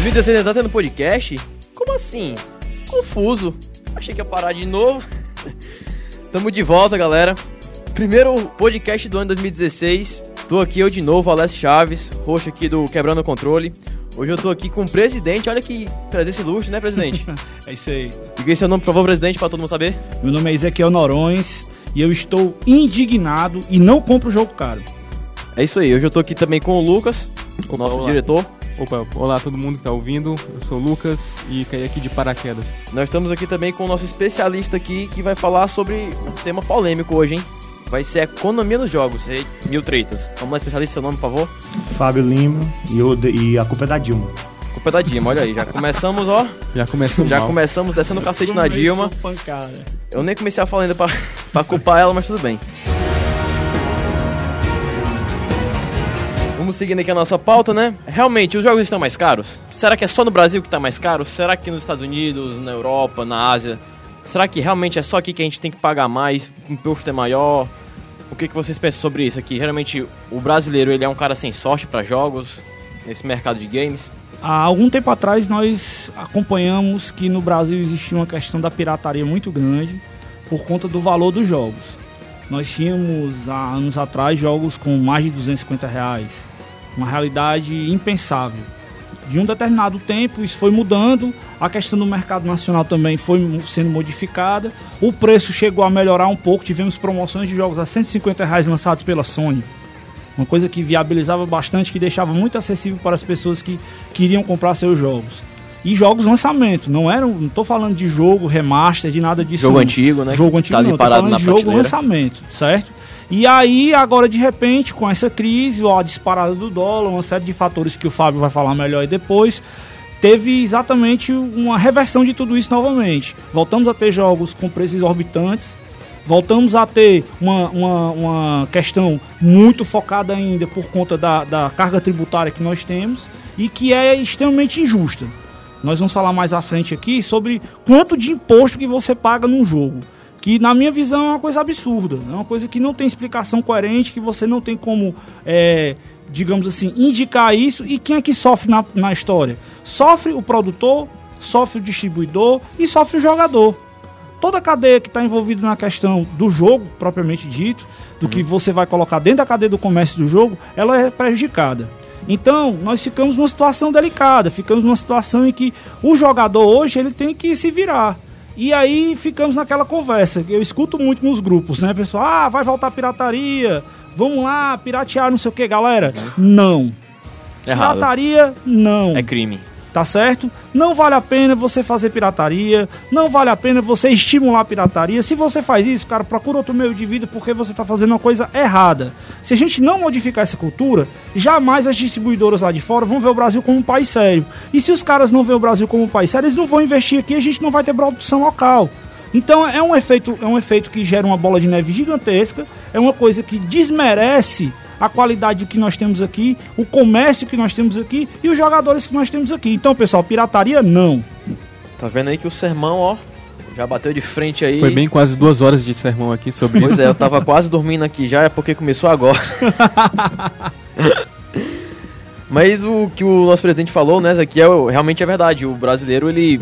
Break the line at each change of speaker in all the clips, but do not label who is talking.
2016 tá tendo podcast? Como assim? Confuso. Achei que ia parar de novo. Tamo de volta, galera. Primeiro podcast do ano 2016. Tô aqui eu de novo, Alessio Chaves, roxo aqui do Quebrando o Controle. Hoje eu tô aqui com o presidente, olha que presença ilustre, né, presidente?
é isso aí.
Diga aí seu nome, por favor, presidente, pra todo mundo saber.
Meu nome é Ezequiel Norões e eu estou indignado e não compro o jogo caro.
É isso aí, hoje eu tô aqui também com o Lucas, o nosso
olá.
diretor.
Opa, olá todo mundo que tá ouvindo, eu sou o Lucas e caí aqui de paraquedas.
Nós estamos aqui também com o nosso especialista aqui que vai falar sobre um tema polêmico hoje, hein? Vai ser a economia nos jogos, Ei, mil tretas. Vamos lá, especialista, seu nome, por favor?
Fábio Lima e, eu, e a culpa é da Dilma.
Culpa é da Dilma, olha aí, já começamos, ó.
Já começamos
Já
mal.
começamos descendo o cacete na Dilma.
Pancada.
Eu nem comecei a falar ainda pra, pra culpar ela, mas tudo bem. Vamos seguindo aqui a nossa pauta, né? Realmente, os jogos estão mais caros? Será que é só no Brasil que tá mais caro? Será que nos Estados Unidos, na Europa, na Ásia? Será que realmente é só aqui que a gente tem que pagar mais? O imposto é maior? O que, que vocês pensam sobre isso aqui? Geralmente, o brasileiro ele é um cara sem sorte para jogos, nesse mercado de games.
Há algum tempo atrás nós acompanhamos que no Brasil existia uma questão da pirataria muito grande por conta do valor dos jogos. Nós tínhamos há anos atrás jogos com mais de 250 reais, uma realidade impensável. De um determinado tempo isso foi mudando, a questão do mercado nacional também foi sendo modificada, o preço chegou a melhorar um pouco, tivemos promoções de jogos a 150 reais lançados pela Sony. Uma coisa que viabilizava bastante, que deixava muito acessível para as pessoas que queriam comprar seus jogos. E jogos lançamento, não eram, não tô falando de jogo, remaster, de nada disso.
Jogo
não.
antigo, né?
Jogo
que
antigo
tá
não, tô
parado
falando
na
de jogo
prateleira.
lançamento, certo? E aí, agora de repente, com essa crise, ó, a disparada do dólar, uma série de fatores que o Fábio vai falar melhor aí depois, teve exatamente uma reversão de tudo isso novamente. Voltamos a ter jogos com preços exorbitantes, voltamos a ter uma, uma, uma questão muito focada ainda por conta da, da carga tributária que nós temos e que é extremamente injusta. Nós vamos falar mais à frente aqui sobre quanto de imposto que você paga num jogo. Que na minha visão é uma coisa absurda, é uma coisa que não tem explicação coerente, que você não tem como, é, digamos assim, indicar isso. E quem é que sofre na, na história? Sofre o produtor, sofre o distribuidor e sofre o jogador toda a cadeia que está envolvida na questão do jogo, propriamente dito, do que você vai colocar dentro da cadeia do comércio do jogo, ela é prejudicada. Então, nós ficamos numa situação delicada, ficamos numa situação em que o jogador hoje ele tem que se virar. E aí ficamos naquela conversa, que eu escuto muito nos grupos, né, pessoal? Ah, vai voltar a pirataria, vamos lá, piratear, não sei o que, galera. Não.
Errado.
Pirataria, não
É crime.
Tá certo? Não vale a pena você fazer pirataria, não vale a pena você estimular a pirataria. Se você faz isso, cara, procura outro meio de vida porque você tá fazendo uma coisa errada. Se a gente não modificar essa cultura, jamais as distribuidoras lá de fora vão ver o Brasil como um país sério. E se os caras não veem o Brasil como um país sério, eles não vão investir aqui, a gente não vai ter produção local. Então é um efeito, é um efeito que gera uma bola de neve gigantesca, é uma coisa que desmerece a qualidade que nós temos aqui, o comércio que nós temos aqui e os jogadores que nós temos aqui. Então, pessoal, pirataria não.
Tá vendo aí que o sermão, ó, já bateu de frente aí.
Foi bem quase duas horas de sermão aqui sobre
Pois
isso.
é, eu tava quase dormindo aqui já, é porque começou agora. Mas o que o nosso presidente falou, né, aqui é realmente é verdade. O brasileiro ele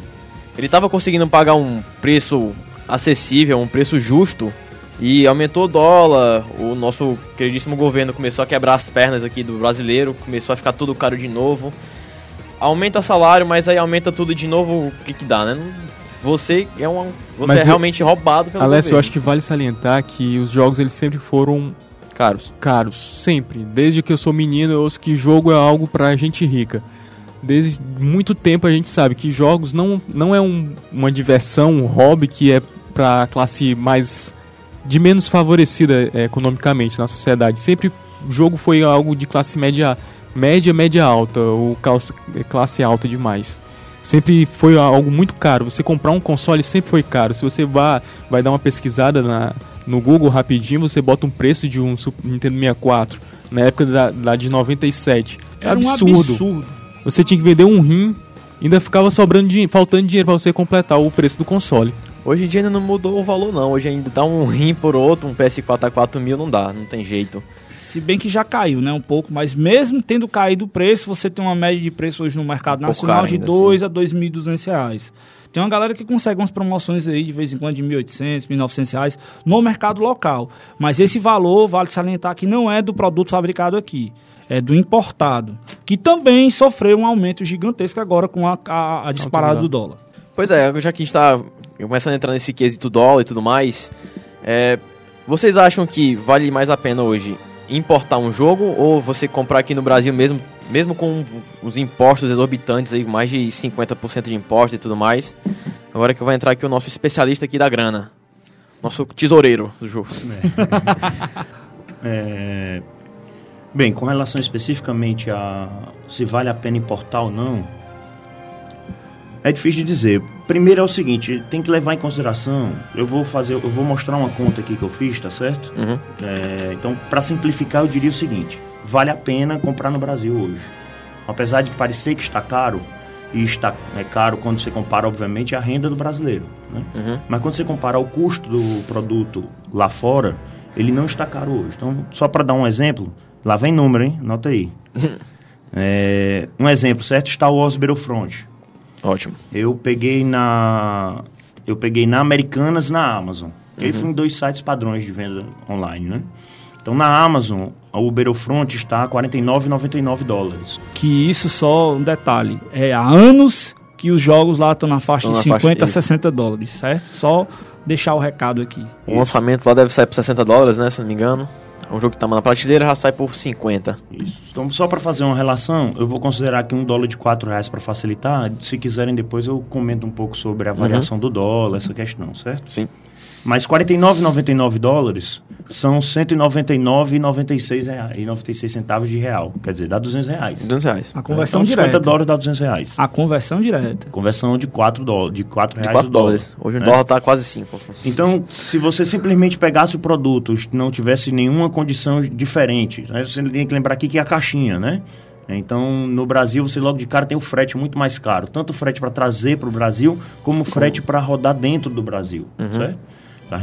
ele tava conseguindo pagar um preço acessível, um preço justo e aumentou o dólar. O nosso queridíssimo governo começou a quebrar as pernas aqui do brasileiro, começou a ficar tudo caro de novo. Aumenta salário, mas aí aumenta tudo de novo, o que que dá, né? Você é um você
Mas
é
eu-
realmente roubado pelo
Alessio, eu
governo.
acho que vale salientar que os jogos eles sempre foram
caros.
caros, sempre. Desde que eu sou menino, eu ouço que jogo é algo pra gente rica. Desde muito tempo a gente sabe que jogos não, não é um- uma diversão, um hobby que é pra classe mais de menos favorecida eh, economicamente na sociedade. Sempre o jogo foi algo de classe média, média, média alta, ou calça- classe alta demais. Sempre foi algo muito caro. Você comprar um console sempre foi caro. Se você vai, vai dar uma pesquisada na, no Google rapidinho, você bota um preço de um Super Nintendo 64 na época da, da de 97. É
Era
absurdo.
um absurdo.
Você tinha que vender um rim, ainda ficava sobrando dinheiro, faltando dinheiro para você completar o preço do console.
Hoje em dia ainda não mudou o valor não, hoje ainda dá um rim por outro, um PS4 a 4 mil não dá, não tem jeito.
Se bem que já caiu, né? Um pouco, mas mesmo tendo caído o preço, você tem uma média de preço hoje no mercado
Um
nacional de
ainda,
2 a 2.200 reais. Tem uma galera que consegue umas promoções aí de vez em quando de 1.800, 1.900 reais no mercado local. Mas esse valor, vale salientar que não é do produto fabricado aqui. É do importado, que também sofreu um aumento gigantesco agora com a, a- a disparada do dólar.
Pois é, já que a gente tá começando a entrar nesse quesito dólar e tudo mais, é, vocês acham que vale mais a pena hoje importar um jogo ou você comprar aqui no Brasil mesmo, mesmo com os impostos exorbitantes aí, mais de 50% de impostos e tudo mais? Agora que vai entrar aqui o nosso especialista aqui da grana, nosso tesoureiro do jogo.
É, Bem, com relação especificamente a se vale a pena importar ou não, é difícil de dizer. Primeiro é o seguinte, tem que levar em consideração. Eu vou fazer, eu vou mostrar uma conta aqui que eu fiz, tá certo?
Uhum.
É, então, para simplificar, eu diria o seguinte: vale a pena comprar no Brasil hoje. Apesar de parecer que está caro, e está é caro quando você compara, obviamente, a renda do brasileiro. Né?
Uhum.
Mas quando você compara o custo do produto lá fora, ele não está caro hoje. Então, só para dar um exemplo, lá vem número, hein? Anota aí. É, um exemplo, certo? Star Wars Battlefront.
Ótimo.
Eu peguei na eu peguei na Americanas na Amazon. E aí fui em dois sites padrões de venda online, né? Então na Amazon, o Battlefront está a 49,99 dólares.
Que isso só um detalhe. É há anos que os jogos lá estão na faixa
Estão
de
na faixa
50 a
disso.
60 dólares, certo? Só deixar o recado aqui.
O lançamento lá deve sair por 60 dólares, né? Se não me engano. É um jogo que tá na prateleira já sai por 50.
Isso. Então só para fazer uma relação, eu vou considerar aqui um dólar de 4 reais para facilitar. Se quiserem depois eu comento um pouco sobre a variação do dólar, essa questão, certo?
Sim.
Mas R$ 49,99 dólares são 199,96 reais, e 96 centavos de real. Quer dizer, dá 200 reais.
200 reais.
A conversão
então, 50
direta.
dólares dá 200 reais.
A conversão direta.
Conversão de 4 dólares, de 4
De
reais
4
o dólar,
dólares. Hoje o
né?
dólar tá quase 5.
Então, se você simplesmente pegasse o produto, não tivesse nenhuma condição diferente, né? você tem que lembrar aqui que é a caixinha, né? Então, no Brasil, você logo de cara tem o frete muito mais caro. Tanto o frete para trazer para o Brasil, como o frete para rodar dentro do Brasil, certo?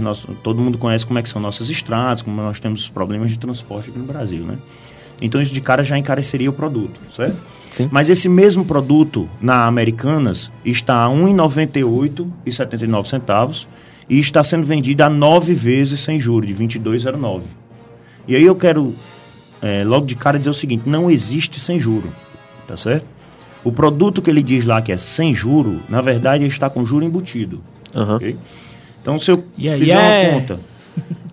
Nós- todo mundo conhece como é que são nossas estradas, como nós temos os problemas de transporte aqui no Brasil, né? Então, isso de cara já encareceria o produto, certo?
Sim.
Mas esse mesmo produto na Americanas está a R$ 1,98,79 centavos e está sendo vendido a nove vezes sem juros, de 22,09. E aí eu quero é, logo de cara dizer o seguinte, não existe sem juro, tá certo? O produto que ele diz lá que é sem juro, na verdade ele está com juro embutido,
Aham.
ok? Então se eu
Yeah,
fizer
yeah.
uma conta,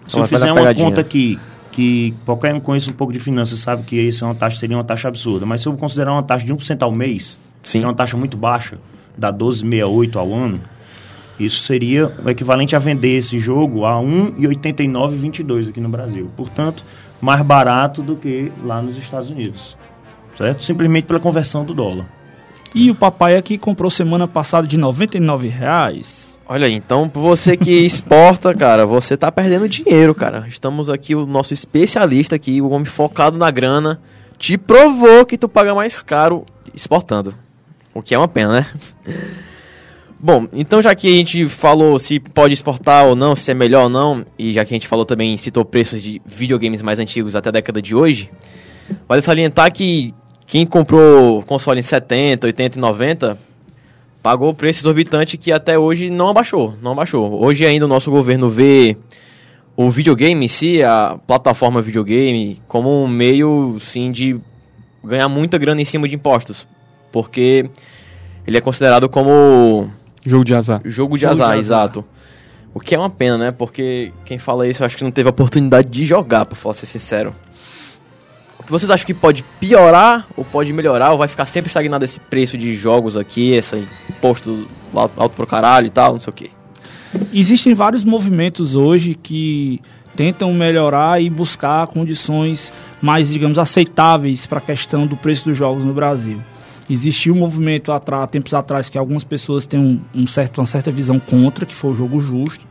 se eu
Ela
fizer uma
pegadinha.
conta aqui que qualquer um conhece um pouco de finanças sabe que isso é uma taxa seria uma taxa absurda, mas se eu considerar uma taxa de 1% ao mês,
Sim.
que é uma taxa muito baixa, dá 12,68 ao ano, isso seria o equivalente a vender esse jogo a 1,8922 aqui no Brasil. Portanto, mais barato do que lá nos Estados Unidos. Certo? Simplesmente pela conversão do dólar.
E o papai aqui comprou semana passada de 99 reais.
Olha aí, então você que exporta, cara, você tá perdendo dinheiro, cara. Estamos aqui, o nosso especialista aqui, o homem focado na grana, te provou que tu paga mais caro exportando. O que é uma pena, né? Bom, então já que a gente falou se pode exportar ou não, se é melhor ou não, e já que a gente falou também, citou preços de videogames mais antigos até a década de hoje, vale salientar que quem comprou console em 70, 80 e 90 pagou o preço exorbitante que até hoje não abaixou, não abaixou. Hoje ainda o nosso governo vê o videogame em si, a plataforma videogame, como um meio, sim, de ganhar muita grana em cima de impostos. Porque ele é considerado como
Jogo de azar.
jogo de
Jogo de
azar,
azar.
exato. O que é uma pena, né? Porque quem fala isso, eu acho que não teve a oportunidade de jogar, pra falar ser sincero. Vocês acham que pode piorar ou pode melhorar? Ou vai ficar sempre estagnado esse preço de jogos aqui, esse imposto alto alto pro caralho e tal, não sei o quê?
Existem vários movimentos hoje que tentam melhorar e buscar condições mais, digamos, aceitáveis para a questão do preço dos jogos no Brasil. Existiu um movimento há tempos atrás que algumas pessoas têm um, um certo, uma certa visão contra, que foi o jogo justo.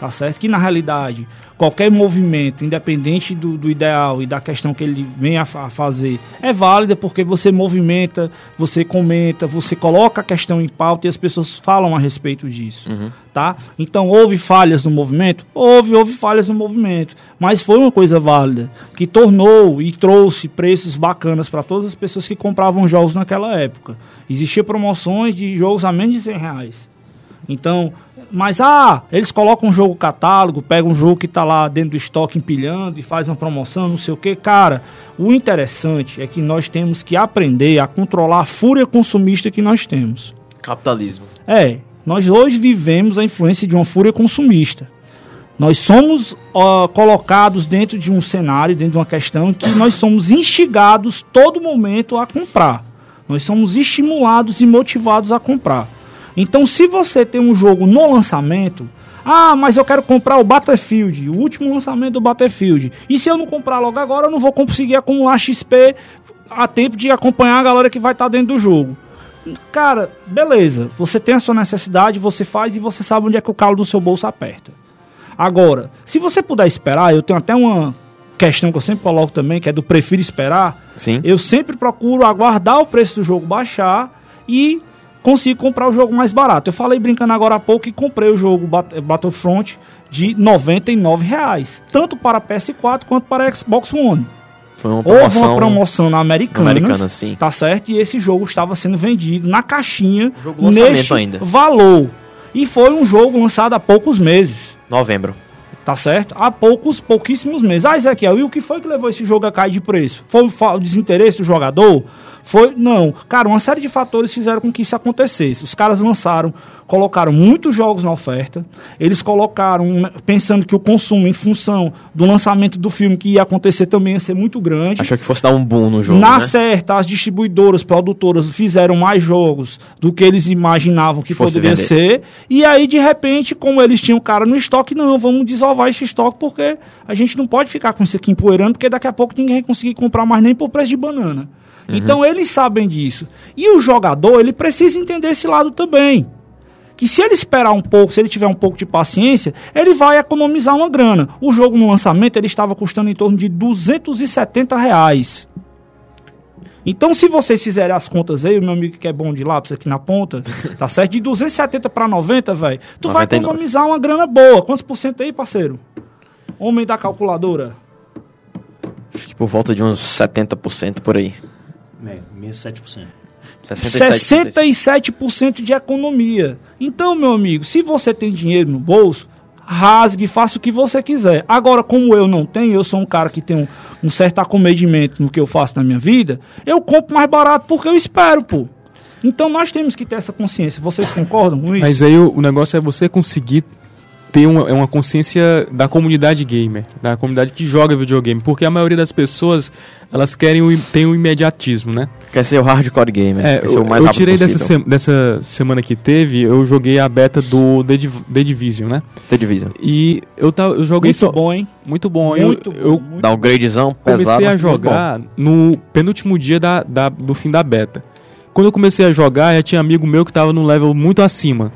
tá certo? Que na realidade qualquer movimento, independente do, do ideal e da questão que ele venha a, fazer, é válida porque você movimenta, você comenta, você coloca a questão em pauta e as pessoas falam a respeito disso,
Uhum.
tá? Então houve falhas no movimento, houve, houve falhas no movimento, mas foi uma coisa válida que tornou e trouxe preços bacanas para todas as pessoas que compravam jogos naquela época. Existia promoções de jogos a menos de 100 reais. Então, mas ah, eles colocam um jogo catálogo, pegam um jogo que está lá dentro do estoque empilhando e faz uma promoção, não sei o que. Cara, o interessante é que nós temos que aprender a controlar a fúria consumista que nós temos.
Capitalismo.
É, nós hoje vivemos a influência de uma fúria consumista. Nós somos ó, colocados dentro de um cenário, dentro de uma questão que nós somos instigados todo momento a comprar. Nós somos estimulados e motivados a comprar. Então, se você tem um jogo no lançamento, ah, mas eu quero comprar o Battlefield, o último lançamento do Battlefield. E se eu não comprar logo agora, eu não vou conseguir acumular XP a tempo de acompanhar a galera que vai estar dentro do jogo. Cara, beleza. Você tem a sua necessidade, você faz e você sabe onde é que o calo do seu bolso aperta. Agora, se você puder esperar, eu tenho até uma questão que eu sempre coloco também, que é do prefiro esperar.
Sim.
Eu sempre procuro aguardar o preço do jogo baixar e consigo comprar o jogo mais barato. Eu falei brincando agora há pouco que comprei o jogo Bat- Battlefront de 99 reais, tanto para PS4 quanto para Xbox One.
Foi uma
Houve
promoção.
uma promoção na Americanas,
Americana, sim.
tá certo? E esse jogo estava sendo vendido na caixinha
Jogo
neste
ainda.
valor. E foi um jogo lançado há poucos meses.
Novembro.
Tá certo? Há poucos, pouquíssimos meses. Ah, Ezequiel, e o que foi que levou esse jogo a cair de preço? Foi o desinteresse do jogador? Foi. Não. Cara, uma série de fatores fizeram com que isso acontecesse. Os caras lançaram, colocaram muitos jogos na oferta. Eles colocaram, pensando que o consumo, em função do lançamento do filme que ia acontecer, também ia ser muito grande.
Achou que fosse dar um boom no jogo.
Na
né?
certa, as distribuidoras, produtoras fizeram mais jogos do que eles imaginavam que
Fosse
poderia
vender.
ser. E aí, de repente, como eles tinham cara no estoque, não, vamos desovar esse estoque porque a gente não pode ficar com isso aqui empoeirando, porque daqui a pouco ninguém vai conseguir comprar mais nem por preço de banana.
Uhum.
Então eles sabem disso. E o jogador, ele precisa entender esse lado também. Que se ele esperar um pouco, se ele tiver um pouco de paciência, ele vai economizar uma grana. O jogo no lançamento ele estava custando em torno de 270 reais. Então, se vocês fizerem as contas aí, o meu amigo que é bom de lápis aqui na ponta, tá certo? De 270 para 90, velho, tu vai
99.
economizar uma grana boa. Quantos por cento aí, parceiro? Homem da calculadora.
Acho que por volta de uns 70% por aí.
É, 67%.
67%.
67% de economia. Então, meu amigo, se você tem dinheiro no bolso, rasgue, faça o que você quiser. Agora, como eu não tenho, eu sou um cara que tem um, um certo acomedimento no que eu faço na minha vida, eu compro mais barato porque eu espero, pô. Então nós temos que ter essa consciência. Vocês concordam com isso?
Mas aí o, o negócio é você conseguir ter uma, é uma consciência da comunidade gamer, da comunidade que joga videogame, porque a maioria das pessoas elas querem o, tem o imediatismo, né?
Quer ser o hardcore gamer.
É,
quer ser
eu,
o mais
eu tirei dessa, se- dessa semana que teve, eu joguei a beta do The, Div- The Division, né?
The Division.
E eu, tava, eu joguei
Muito
só-
bom, hein?
muito bom. Eu-
Muito bom.
eu
muito
Downgradezão, pesado.
comecei a jogar no penúltimo dia da, da- do fim da beta. Quando eu comecei a jogar, já tinha amigo meu que tava num level muito acima.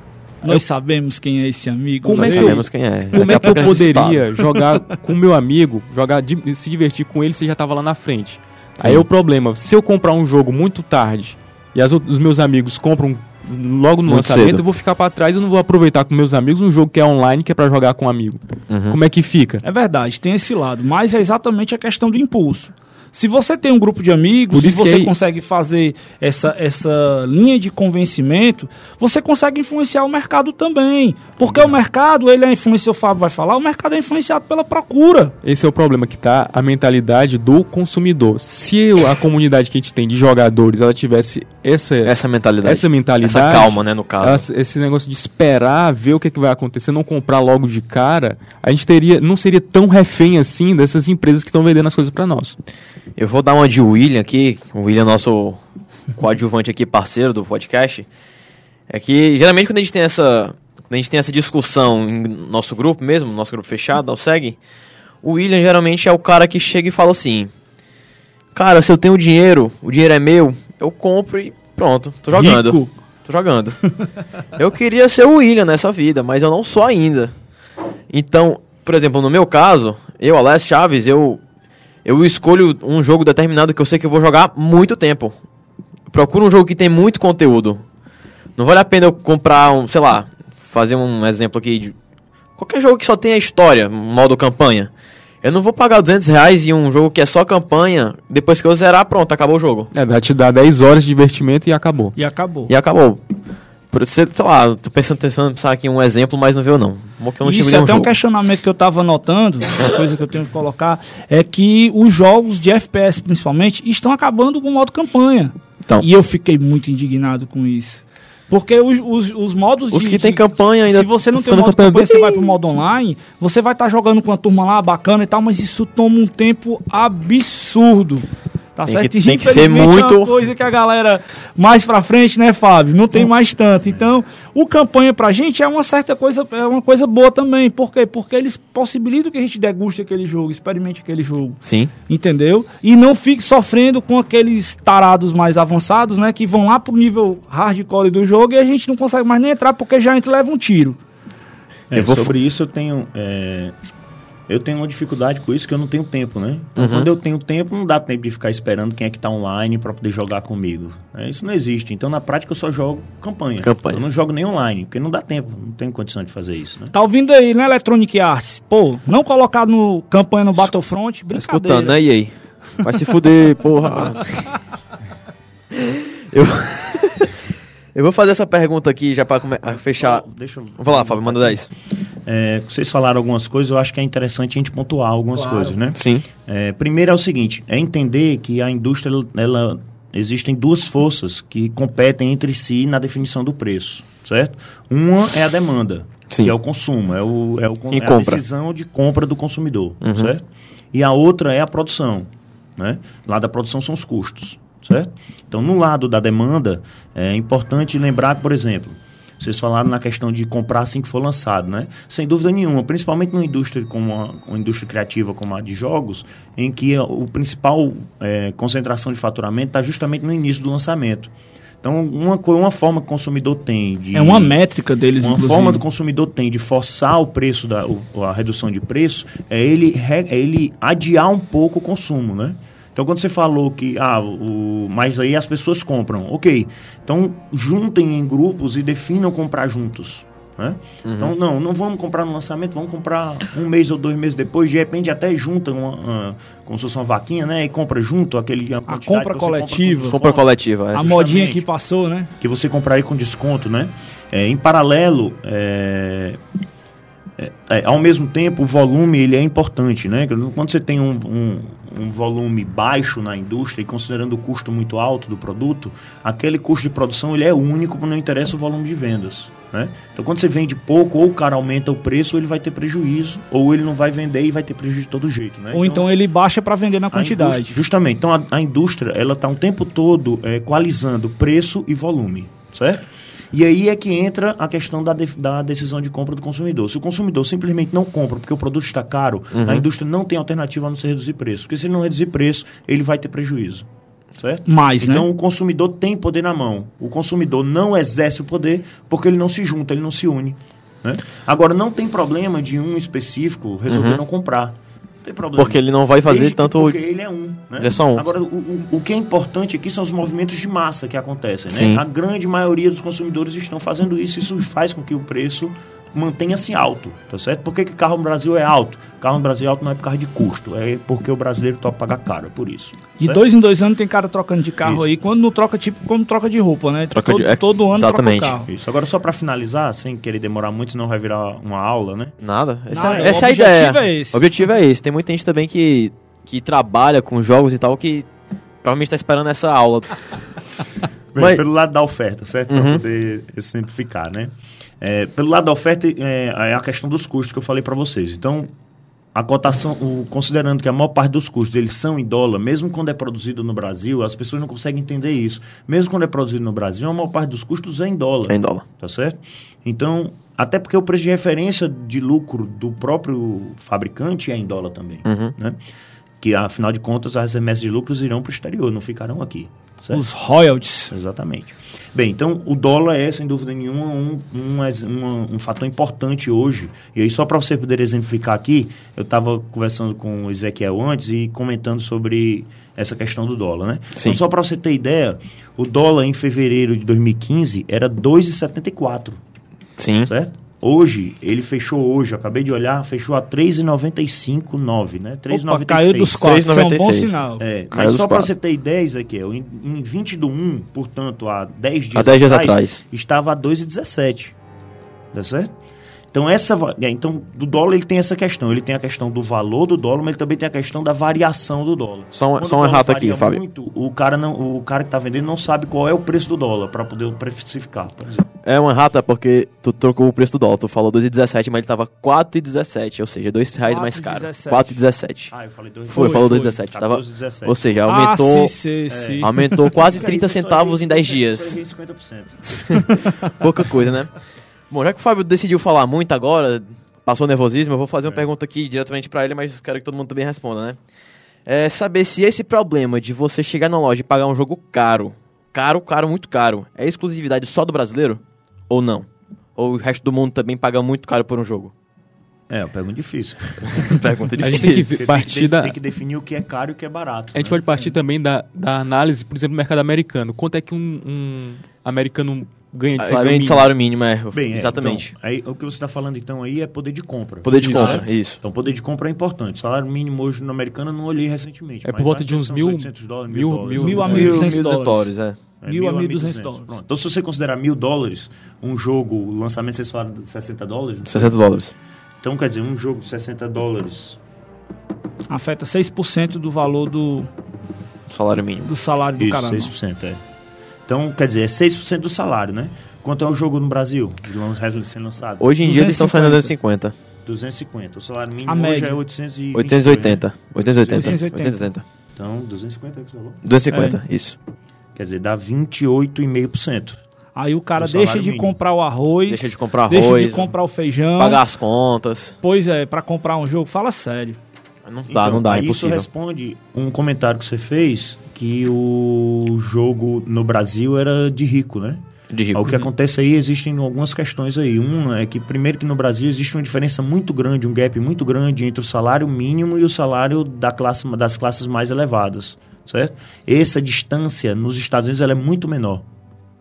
Nós sabemos quem é esse amigo.
Como
Nós
é que eu-
sabemos quem é.
Como
Daqui
é que eu poderia jogar com meu amigo, jogar, se divertir com ele se já tava lá na frente? Aí
Sim.
é o problema, se eu comprar um jogo muito tarde e as os meus amigos compram logo no
Muito
lançamento,
cedo.
eu vou ficar pra trás, eu não vou aproveitar com meus amigos um jogo que é online, que é pra jogar com um amigo.
Uhum.
Como é que fica?
É verdade, tem esse lado, mas é exatamente a questão do impulso. Se você tem um grupo de amigos,
Por
se
que
você
aí-
consegue fazer essa, essa linha de convencimento, você consegue influenciar o mercado também. Porque o mercado, ele é influenciado, o Fábio vai falar, o mercado é influenciado pela procura.
Esse é o problema que tá a mentalidade do consumidor. Se a comunidade que a gente tem de jogadores, ela tivesse essa
Essa mentalidade.
essa mentalidade,
Essa calma, né, no caso.
ela- esse negócio de esperar, ver o que, é que vai acontecer, não comprar logo de cara, a gente teria, não seria tão refém assim dessas empresas que estão vendendo as coisas para nós.
Eu vou dar uma de William aqui. O William é nosso coadjuvante aqui, parceiro do podcast. É que geralmente quando a gente tem essa. Quando a gente tem essa discussão em nosso grupo mesmo, nosso grupo fechado, ao segue, o William geralmente é o cara que chega e fala assim. Cara, se eu tenho dinheiro, o dinheiro é meu, eu compro e pronto, tô jogando.
Rico.
Tô jogando. eu queria ser o William nessa vida, mas eu não sou ainda. Então, por exemplo, no meu caso, eu, Alex Chaves, eu, eu escolho um jogo determinado que eu sei que eu vou jogar muito tempo. Procuro um jogo que tem muito conteúdo. Não vale a pena eu comprar um, sei lá, fazer um exemplo aqui de qualquer jogo que só tenha história, modo campanha. Eu não vou pagar 200 reais em um jogo que é só campanha, depois que eu zerar, pronto, acabou o jogo.
É, vai te dar 10 horas de divertimento e acabou.
E acabou.
E acabou. Por, sei, lá, tô pensando, pensando pensar aqui um exemplo, mas não veio não. Não
Isso é até um
jogo.
questionamento que eu tava notando, uma coisa que eu tenho que colocar, é que os jogos de FPS, principalmente, estão acabando com o modo campanha.
Então.
E eu fiquei muito indignado com isso. Porque os, os, os modos
Os
de-
que tem
de-
campanha ainda
Se você não tem
ficando
modo
campanha
campanha, você vai pro modo online, você vai estar jogando com a turma lá, bacana e tal, mas isso toma um tempo absurdo. Tá
Tem
certo?
que- tem que ser
infelizmente, É
muito-
uma coisa que a galera mais pra frente, né, Fábio? Não tem mais tanto. Então, o campanha pra gente é uma certa coisa, é uma coisa boa também. Por quê? Porque eles possibilitam que a gente deguste aquele jogo, experimente aquele jogo.
Sim.
Entendeu? E não fique sofrendo com aqueles tarados mais avançados, né? Que vão lá pro nível hardcore do jogo e a gente não consegue mais nem entrar porque já entra e leva um tiro.
É,
Eu vou
sobre isso eu tenho. é, eu tenho uma dificuldade com isso que eu não tenho tempo, né? Então, quando eu tenho tempo, não dá tempo de ficar esperando quem é que tá online para poder jogar comigo. né? Isso não existe. Então, na prática, eu só jogo campanha.
Campanha.
Eu não jogo nem online, porque não dá tempo, não tenho condição de fazer isso, né?
Tá ouvindo aí, né, Electronic Arts? Pô, não colocar no campanha no Battlefront,
Tá
brincadeira.
escutando, né, EA? Vai se fuder, porra. Eu... eu vou fazer essa pergunta aqui já pra come- a fechar.
Deixa eu.
Vai lá, Fábio, manda 10.
É, vocês falaram algumas coisas, eu acho que é interessante a gente pontuar algumas
Claro.
coisas, né?
Sim.
É, primeiro é o seguinte, é entender que a indústria, ela, existem duas forças que competem entre si na definição do preço, certo? Uma é a demanda,
Sim.
que é o consumo, é, o, é, o, é a decisão de compra do consumidor,
Uhum.
certo? E a outra é a produção, né? Lá da produção são os custos, certo? Então, no lado da demanda, é importante lembrar, por exemplo, vocês falaram na questão de comprar assim que for lançado, né? Sem dúvida nenhuma, principalmente numa indústria como a, uma indústria criativa como a de jogos, em que a- o principal é, concentração de faturamento está justamente no início do lançamento. Então, uma, uma forma que o consumidor tem de...
É uma métrica deles,
Uma
inclusive.
forma do consumidor tem de forçar o preço, da, o- a redução de preço, é ele, é ele adiar um pouco o consumo, né? Então, quando você falou que, ah, o, mas aí as pessoas compram, ok. Então, juntem em grupos e definam comprar juntos. Né? Então, não, não vamos comprar no lançamento, vamos comprar um mês ou dois meses depois, de repente até junta uma, uma- como se fosse uma vaquinha, né? E compra junto aquele a, quantidade
compra
compra
coletiva.
desconto
Compra coletiva. é.
A modinha que passou, né?
que você compraria com desconto, né? É, em paralelo, é, é, é, ao mesmo tempo, o volume ele é importante, né? Quando você tem um, um, um volume baixo na indústria e considerando o custo muito alto do produto, aquele custo de produção ele é único, não interessa o volume de vendas, né? Então, quando você vende pouco, ou o cara aumenta o preço, ou ele vai ter prejuízo, ou ele não vai vender e vai ter prejuízo de todo jeito, né?
Ou então ele baixa pra vender na quantidade.
justamente. Então, a, a indústria, ela está um tempo todo é, equalizando preço e volume, certo? E aí é que entra a questão da, def- da decisão de compra do consumidor. Se o consumidor simplesmente não compra porque o produto está caro, a indústria não tem alternativa a não ser reduzir preço. Porque se ele não reduzir preço, ele vai ter prejuízo. Certo?
Mais,
então
né?
o consumidor tem poder na mão. O consumidor não exerce o poder porque ele não se junta, ele não se une. né? Agora, não tem problema de um específico resolver não comprar. Tem problema.
Porque ele não vai fazer
Desde
tanto.
Porque ele é um. Né?
Ele é só um.
Agora, o, o, o que é importante aqui são os movimentos de massa que acontecem. Né? A grande maioria dos consumidores estão fazendo isso. Isso faz com que o preço mantenha-se alto, tá certo? Por que, que carro no Brasil é alto? Carro no Brasil é alto não é por causa de custo, é porque o brasileiro topa pagar caro, é por isso.
De
certo?
dois em dois anos tem cara trocando de carro
Isso.
aí. Quando não troca, tipo, como troca de roupa, né?
Troca
todo,
de- é,
todo ano
exatamente.
troca o carro.
Isso. Agora, só para finalizar, sem querer demorar muito, senão vai virar uma aula, né?
Nada. Essa,
Nada,
é, essa
o
é a
objetivo
ideia.
é esse.
O objetivo é esse. Tem muita gente também que, que trabalha com jogos e tal que provavelmente está esperando essa aula.
Bem,
Mas-
Pelo lado da oferta, certo?
Uhum.
Para poder simplificar, né? É, pelo lado da oferta, é, é a questão dos custos que eu falei para vocês. Então, a cotação, o- considerando que a maior parte dos custos eles são em dólar, mesmo quando é produzido no Brasil, as pessoas não conseguem entender isso. Mesmo quando é produzido no Brasil, a maior parte dos custos é em dólar.
É em dólar.
Tá certo? Então, até porque o preço de referência de lucro do próprio fabricante é em dólar também.
Uhum.
Né? Que, afinal de contas, as remessas de lucros irão para o exterior, não ficarão aqui. Certo?
Os royalties.
Exatamente. Bem, então o dólar é, sem dúvida nenhuma, um, um, um, um fator importante hoje. E aí, só para você poder exemplificar aqui, eu estava conversando com o Ezequiel antes e comentando sobre essa questão do dólar, né?
Sim.
Então, só para você ter ideia, o dólar em fevereiro de 2015 era 2,74,
Sim.
certo? Hoje, ele fechou hoje, eu acabei de olhar, fechou a 3,95,9, né?
Opa, caiu dos
3,96.
quatro, isso é um bom
3,96.
sinal.
É,
Caiu
mas só para você ter ideia, Ezequiel, em, em 20 do 1, portanto, há 10 dias,
Há 10 dias atrás.
estava a 2,17. Tá certo? Então, essa, é, então, do dólar ele tem essa questão. Ele tem a questão do valor do dólar, mas ele também tem a questão da variação do dólar.
Só um, só um aqui, Fábio.
Muito, o, cara não, o cara que está vendendo não sabe qual é o preço do dólar para poder precificar, por exemplo.
É uma errata porque tu trocou o preço do dólar. Tu falou 2,17, mas ele tava 4,17, ou seja, 2 reais mais caro.
4,17.
4,17.
Ah, eu falei 2,17.
Foi, falou
foi.
2,17. Tava,
14,17.
ou seja, aumentou,
Ah, sim, sim, sim.
aumentou quase
Cara,
30
isso só
centavos em 10
50%,
dias.
só errei 50%.
Pouca coisa, né? Bom, já que o Fábio decidiu falar muito agora, passou nervosismo, eu vou fazer uma
É.
pergunta aqui diretamente pra ele, mas quero que todo mundo também responda, né? É saber se esse problema de você chegar na loja e pagar um jogo caro, caro, caro, muito caro, é exclusividade só do brasileiro ou não? Ou o resto do mundo também paga muito caro por um jogo?
É, uma pergunta difícil.
Pergunta
A gente tem que
difícil.
partir
tem,
da.
tem que definir o que é caro e o que é barato.
A gente
né?
pode partir também da, da análise, por exemplo, do mercado americano. Quanto é que um, um americano ganha de
Ah,
salário
ganha de
mínimo?
salário mínimo, é.
Bem, é,
Exatamente.
então, aí, o que você está falando então aí é poder de compra.
Poder de
Isso,
compra,
né?
isso.
Então, poder de compra é importante. Salário mínimo hoje no americano eu não olhei recentemente.
É por volta de uns mil-
800 dólares,
mil-
dólares,
mil-
né?
a
mil-
mil e
1.200
200
dólares, é.
É,
mil a
1.200
1.200 dólares.
Pronto. Então, se você considerar mil dólares, um jogo, o lançamento salário de 60 dólares, não sei.
60 dólares.
então quer dizer, um jogo de 60 dólares,
Afeta 6% do valor do,
Salário mínimo.
do salário do
isso,
cara.
6%, é. Então, quer dizer, é 6% do salário, né? Quanto é o jogo no Brasil, de sendo lançado?
Hoje em dia eles estão saindo
250.
250.
250. O salário mínimo
A
hoje
média.
é 820.
880. 880.
880.
880.
Então, 250 é o que você falou?
250, isso.
Quer dizer, dá 28,5%.
Aí o cara deixa de
mínimo.
comprar o arroz,
Deixa de comprar
deixa
arroz,
de comprar o feijão.
pagar as contas.
Pois é, pra comprar um jogo, fala sério.
Não dá, não dá, é
Então, aí Isso
impossível.
responde um comentário que você fez que o jogo no Brasil era de rico, né?
De rico.
O que acontece aí, existem algumas questões aí. Um é que, primeiro, que no Brasil existe uma diferença muito grande, um gap muito grande entre o salário mínimo e o salário da classe, das classes mais elevadas, certo? Essa distância nos Estados Unidos ela é muito menor,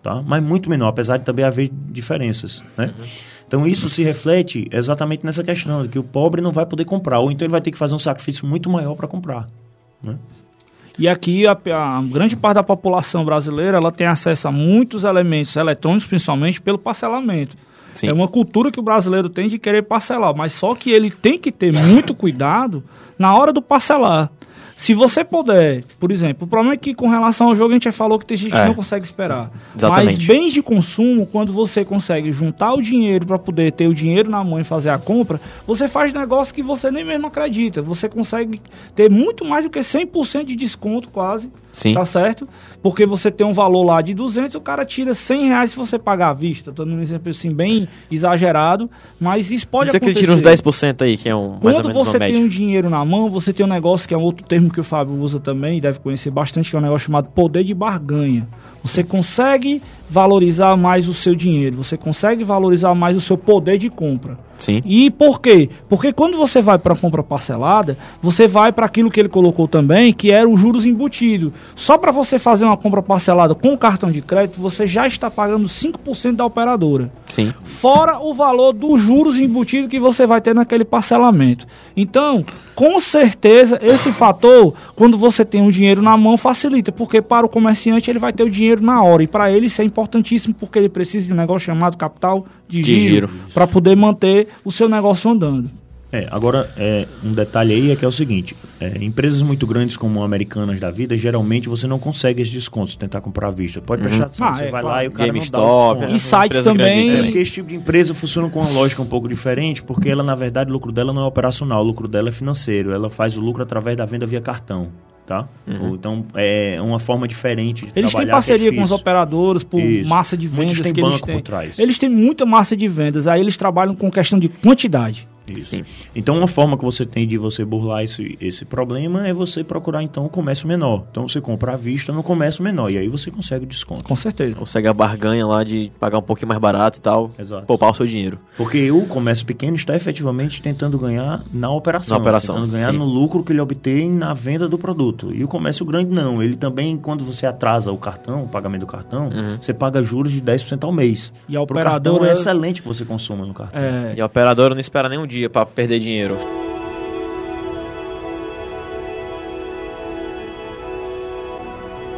tá? Mas muito menor, apesar de também haver diferenças, né? Então isso se reflete exatamente nessa questão de que o pobre não vai poder comprar, ou então ele vai ter que fazer um sacrifício muito maior para comprar, né?
E aqui a, a grande parte da população brasileira ela tem acesso a muitos elementos eletrônicos, principalmente pelo parcelamento.
Sim.
É uma cultura que o brasileiro tem de querer parcelar, mas só que ele tem que ter muito cuidado na hora do parcelar. Se você puder, por exemplo, o problema é que com relação ao jogo a gente já falou que tem gente
É.
que não consegue esperar.
Exatamente.
Mas bens de consumo, quando você consegue juntar o dinheiro para poder ter o dinheiro na mão e fazer a compra, você faz negócio que você nem mesmo acredita. Você consegue ter muito mais do que 100% de desconto quase.
Sim.
Tá certo? Porque você tem um valor lá de 200, o cara tira 100 reais se você pagar à vista. Tô dando um exemplo assim bem exagerado, mas isso pode
dizer que ele
acontecer.
tira uns 10% aí, que é um, mais ou
Quando
menos
você tem
média.
um dinheiro na mão, você tem um negócio que é um outro termo que o Fábio usa também, deve conhecer bastante, que é um negócio chamado poder de barganha. Você consegue valorizar mais o seu dinheiro, você consegue valorizar mais o seu poder de compra.
Sim.
E por quê? Porque quando você vai para compra parcelada, você vai para aquilo que ele colocou também, que era os juros embutidos. Só para você fazer uma compra parcelada com cartão de crédito, você já está pagando 5% da operadora
Sim.
fora o valor dos juros embutidos que você vai ter naquele parcelamento. Então, com certeza, esse fator, quando você tem o dinheiro na mão, facilita, porque para o comerciante ele vai ter o dinheiro na hora, e para ele isso é importantíssimo, porque ele precisa de um negócio chamado capital de,
De
giro,
giro.
para poder manter o seu negócio andando.
É, agora, é, um detalhe aí é que é o seguinte: é, empresas muito grandes como Americanas da vida, geralmente você não consegue esses descontos, tentar comprar à vista. Pode prestar atenção,
Ah,
você
é,
vai
claro.
lá e o cara não dá o
GameStop,
desconto.
né?
E sites
Empresa grande
também-
É,
também.
porque esse tipo de empresa funciona com uma lógica um pouco diferente, porque ela, na verdade, o lucro dela não é operacional, o lucro dela é financeiro. Ela faz o lucro através da venda via cartão, tá? Ou Então, é uma forma diferente de
Eles têm
que é
parceria com os operadores por
Isso.
massa de vendas
Muitos têm
que eles
banco
têm.
por trás.
Eles têm muita massa de vendas, aí eles trabalham com questão de quantidade.
Isso.
Sim.
Então, uma forma que você tem de você burlar esse, esse problema é você procurar, então, o comércio menor. Então, você compra à vista no comércio menor e aí você consegue o desconto.
Com certeza.
Consegue a barganha lá de pagar um pouquinho mais barato e tal.
Exato.
Poupar o seu dinheiro.
Porque o comércio pequeno está efetivamente tentando ganhar na operação.
Na operação,
Tentando ganhar
sim.
no lucro que ele obtém na venda do produto. E o comércio grande não. Ele também, quando você atrasa o cartão, o pagamento do cartão,
Uhum.
você paga juros de 10% ao mês.
E a
cartão
operadora.
é excelente que você consuma no cartão.
é,
E a operadora não espera nem um dia pra perder dinheiro.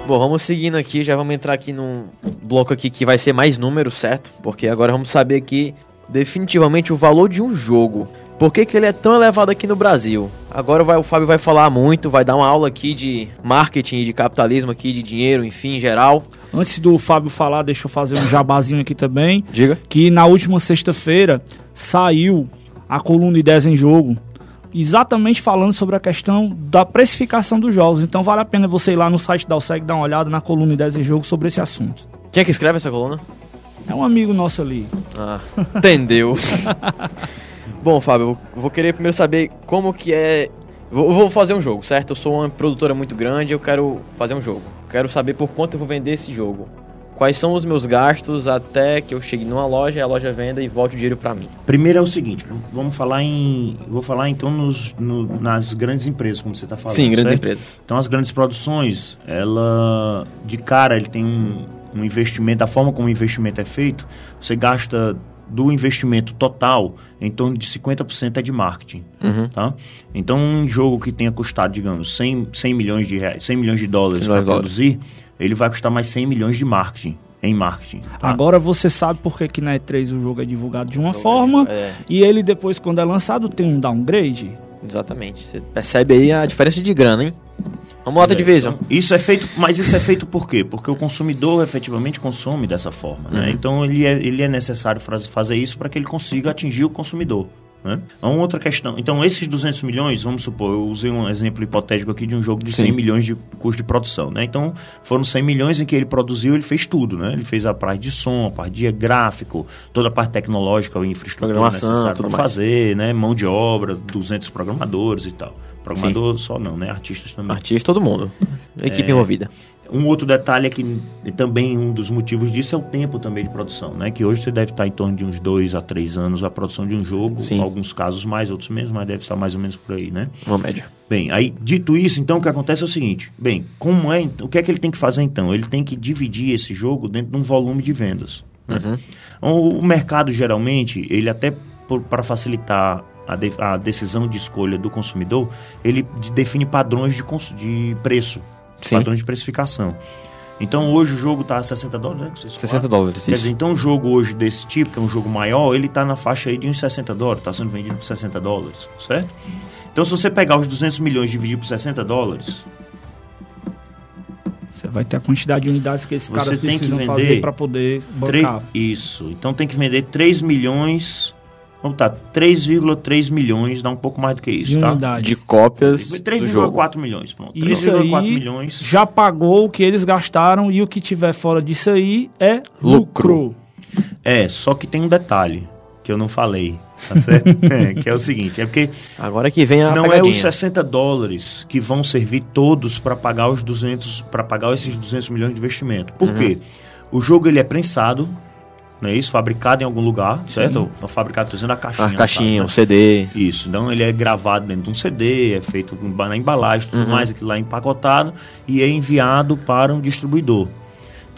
Bom, vamos seguindo aqui, já vamos entrar aqui num bloco aqui que vai ser mais números, certo? Porque agora vamos saber aqui definitivamente o valor de um jogo. Por que, que ele é tão elevado aqui no Brasil? Agora vai, o Fábio vai falar muito, vai dar uma aula aqui de marketing, e de capitalismo aqui, de dinheiro, enfim, em geral.
antes do Fábio falar, deixa eu fazer um jabazinho aqui também.
Diga.
que na última sexta-feira saiu a coluna Ideias em Jogo, exatamente falando sobre a questão da precificação dos jogos. Então vale a pena você ir lá no site da OSEG dar uma olhada na coluna Ideias em Jogo sobre esse assunto.
Quem é que escreve essa coluna?
É um amigo nosso ali.
Ah, entendeu. Bom, Fábio, eu vou querer primeiro saber como que é. Vou, eu vou fazer um jogo, certo? Eu sou uma produtora muito grande, eu quero fazer um jogo. Quero saber por quanto eu vou vender esse jogo. Quais são os meus gastos até que eu chegue numa loja, a loja venda e volte o dinheiro pra mim.
Primeiro é o seguinte, vamos falar em. Vou falar então nos, no- nas grandes empresas, como você está falando.
Sim, grandes
certo?
empresas.
Então as grandes produções, ela de cara ele tem um, um investimento, da forma como o investimento é feito, você gasta do investimento total em torno de 50% é de marketing,
Uhum.
tá? Então um jogo que tenha custado, digamos, 100, 100 milhões de reais, 100 milhões de dólares
100
para produzir, ele vai custar mais 100 milhões de marketing, em marketing. tá?
Agora você sabe por que, que na E3 o jogo é divulgado de uma forma
É,
e ele depois, quando é lançado, tem um downgrade.
exatamente. Você percebe aí a diferença de grana, hein? Vamos lá,
é,
Division.
então, isso é feito, mas isso é feito por quê? Porque o consumidor efetivamente consome dessa forma, né?
Uhum.
Então ele é, ele é necessário faz- fazer isso para que ele consiga atingir o consumidor. Né? Uma outra questão. Então, esses 200 milhões, vamos supor, eu usei um exemplo hipotético aqui de um jogo de
Sim.
100 milhões de custo de produção. Né? Então, foram 100 milhões em que ele produziu, ele fez tudo. Né? Ele fez a parte de som, a parte de gráfico, toda a parte tecnológica, a infraestrutura necessária para fazer, né? mão de obra, 200 programadores e tal. Programador só não, né? Artistas também.
Artista, todo mundo. Equipe
É.
envolvida.
Um outro detalhe é que também um dos motivos disso é o tempo também de produção, né? Que hoje você deve estar em torno de uns dois a três anos a produção de um jogo,
Sim.
alguns casos mais, outros menos, mas deve estar mais ou menos por aí, né?
Uma média.
Bem, aí dito isso, então o que acontece é o seguinte: bem, como é, o que é que ele tem que fazer então? Ele tem que dividir esse jogo dentro de um volume de vendas. né?
Uhum.
O, o mercado geralmente, ele até para facilitar a, de- a decisão de escolha do consumidor, ele de- define padrões de, de preço,
Sim.
padrões de precificação. Então hoje o jogo está a 60 dólares, né? que vocês
60
falaram?
dólares,
Quer
isso.
dizer, então um jogo hoje desse tipo, que é um jogo maior, ele está na faixa aí de uns 60 dólares, está sendo vendido por 60 dólares, certo? Então se você pegar os 200 milhões e dividir por 60 dólares,
Você vai ter a quantidade de unidades que esses caras
tem que
precisam
vender
fazer para poder bancar.
Isso. Então tem que vender 3 milhões. Vamos tá, 3,3 milhões, dá um pouco mais do que isso,
de
tá?
unidade.
De cópias do jogo.
3,4 milhões, pronto.
Isso
3,4
aí
milhões.
já pagou o que eles gastaram e o que tiver fora disso aí é
Lucro.
lucro.
É, só que tem um detalhe que eu não falei, tá certo? É, que é o seguinte, é porque
Agora que vem a
não é
pegadinha.
os 60 dólares que vão servir todos para pagar os 200, para pagar esses 200 milhões de investimento. Por quê? O jogo ele é prensado, não é isso? Fabricado em algum lugar, certo? Não fabricado, dizendo a caixinha.
A
no
caixinha, o CD.
né? Isso, então ele é gravado dentro de um CD, é feito na embalagem, tudo
Uhum.
mais, aquilo lá é empacotado e é enviado para um distribuidor,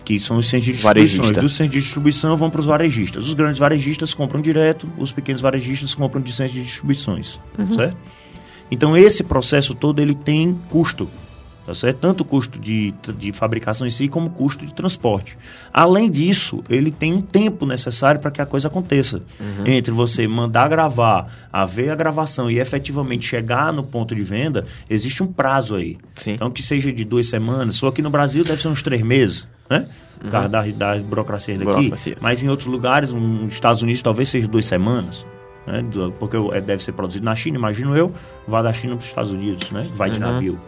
que são os centros de distribuição.
Varejista.
Dos centros de distribuição vão para os varejistas. Os grandes varejistas compram direto, os pequenos varejistas compram de centros de distribuições, certo? Então esse processo todo ele tem custo, tá certo? Tanto o custo de, de fabricação em si como o custo de transporte. Além disso, ele tem um tempo necessário para que a coisa aconteça. Entre você mandar gravar, haver a gravação e efetivamente chegar no ponto de venda, existe um prazo aí.
Sim.
Então que seja de duas semanas, só aqui no Brasil deve ser uns três meses, né? Por causa da, da burocracia daqui.
Burocracia.
Mas em outros lugares, nos Estados Unidos, talvez seja duas semanas. Né? Porque é, deve ser produzido na China, imagino eu, vai da China para os Estados Unidos, né? Vai de
Uhum.
navio.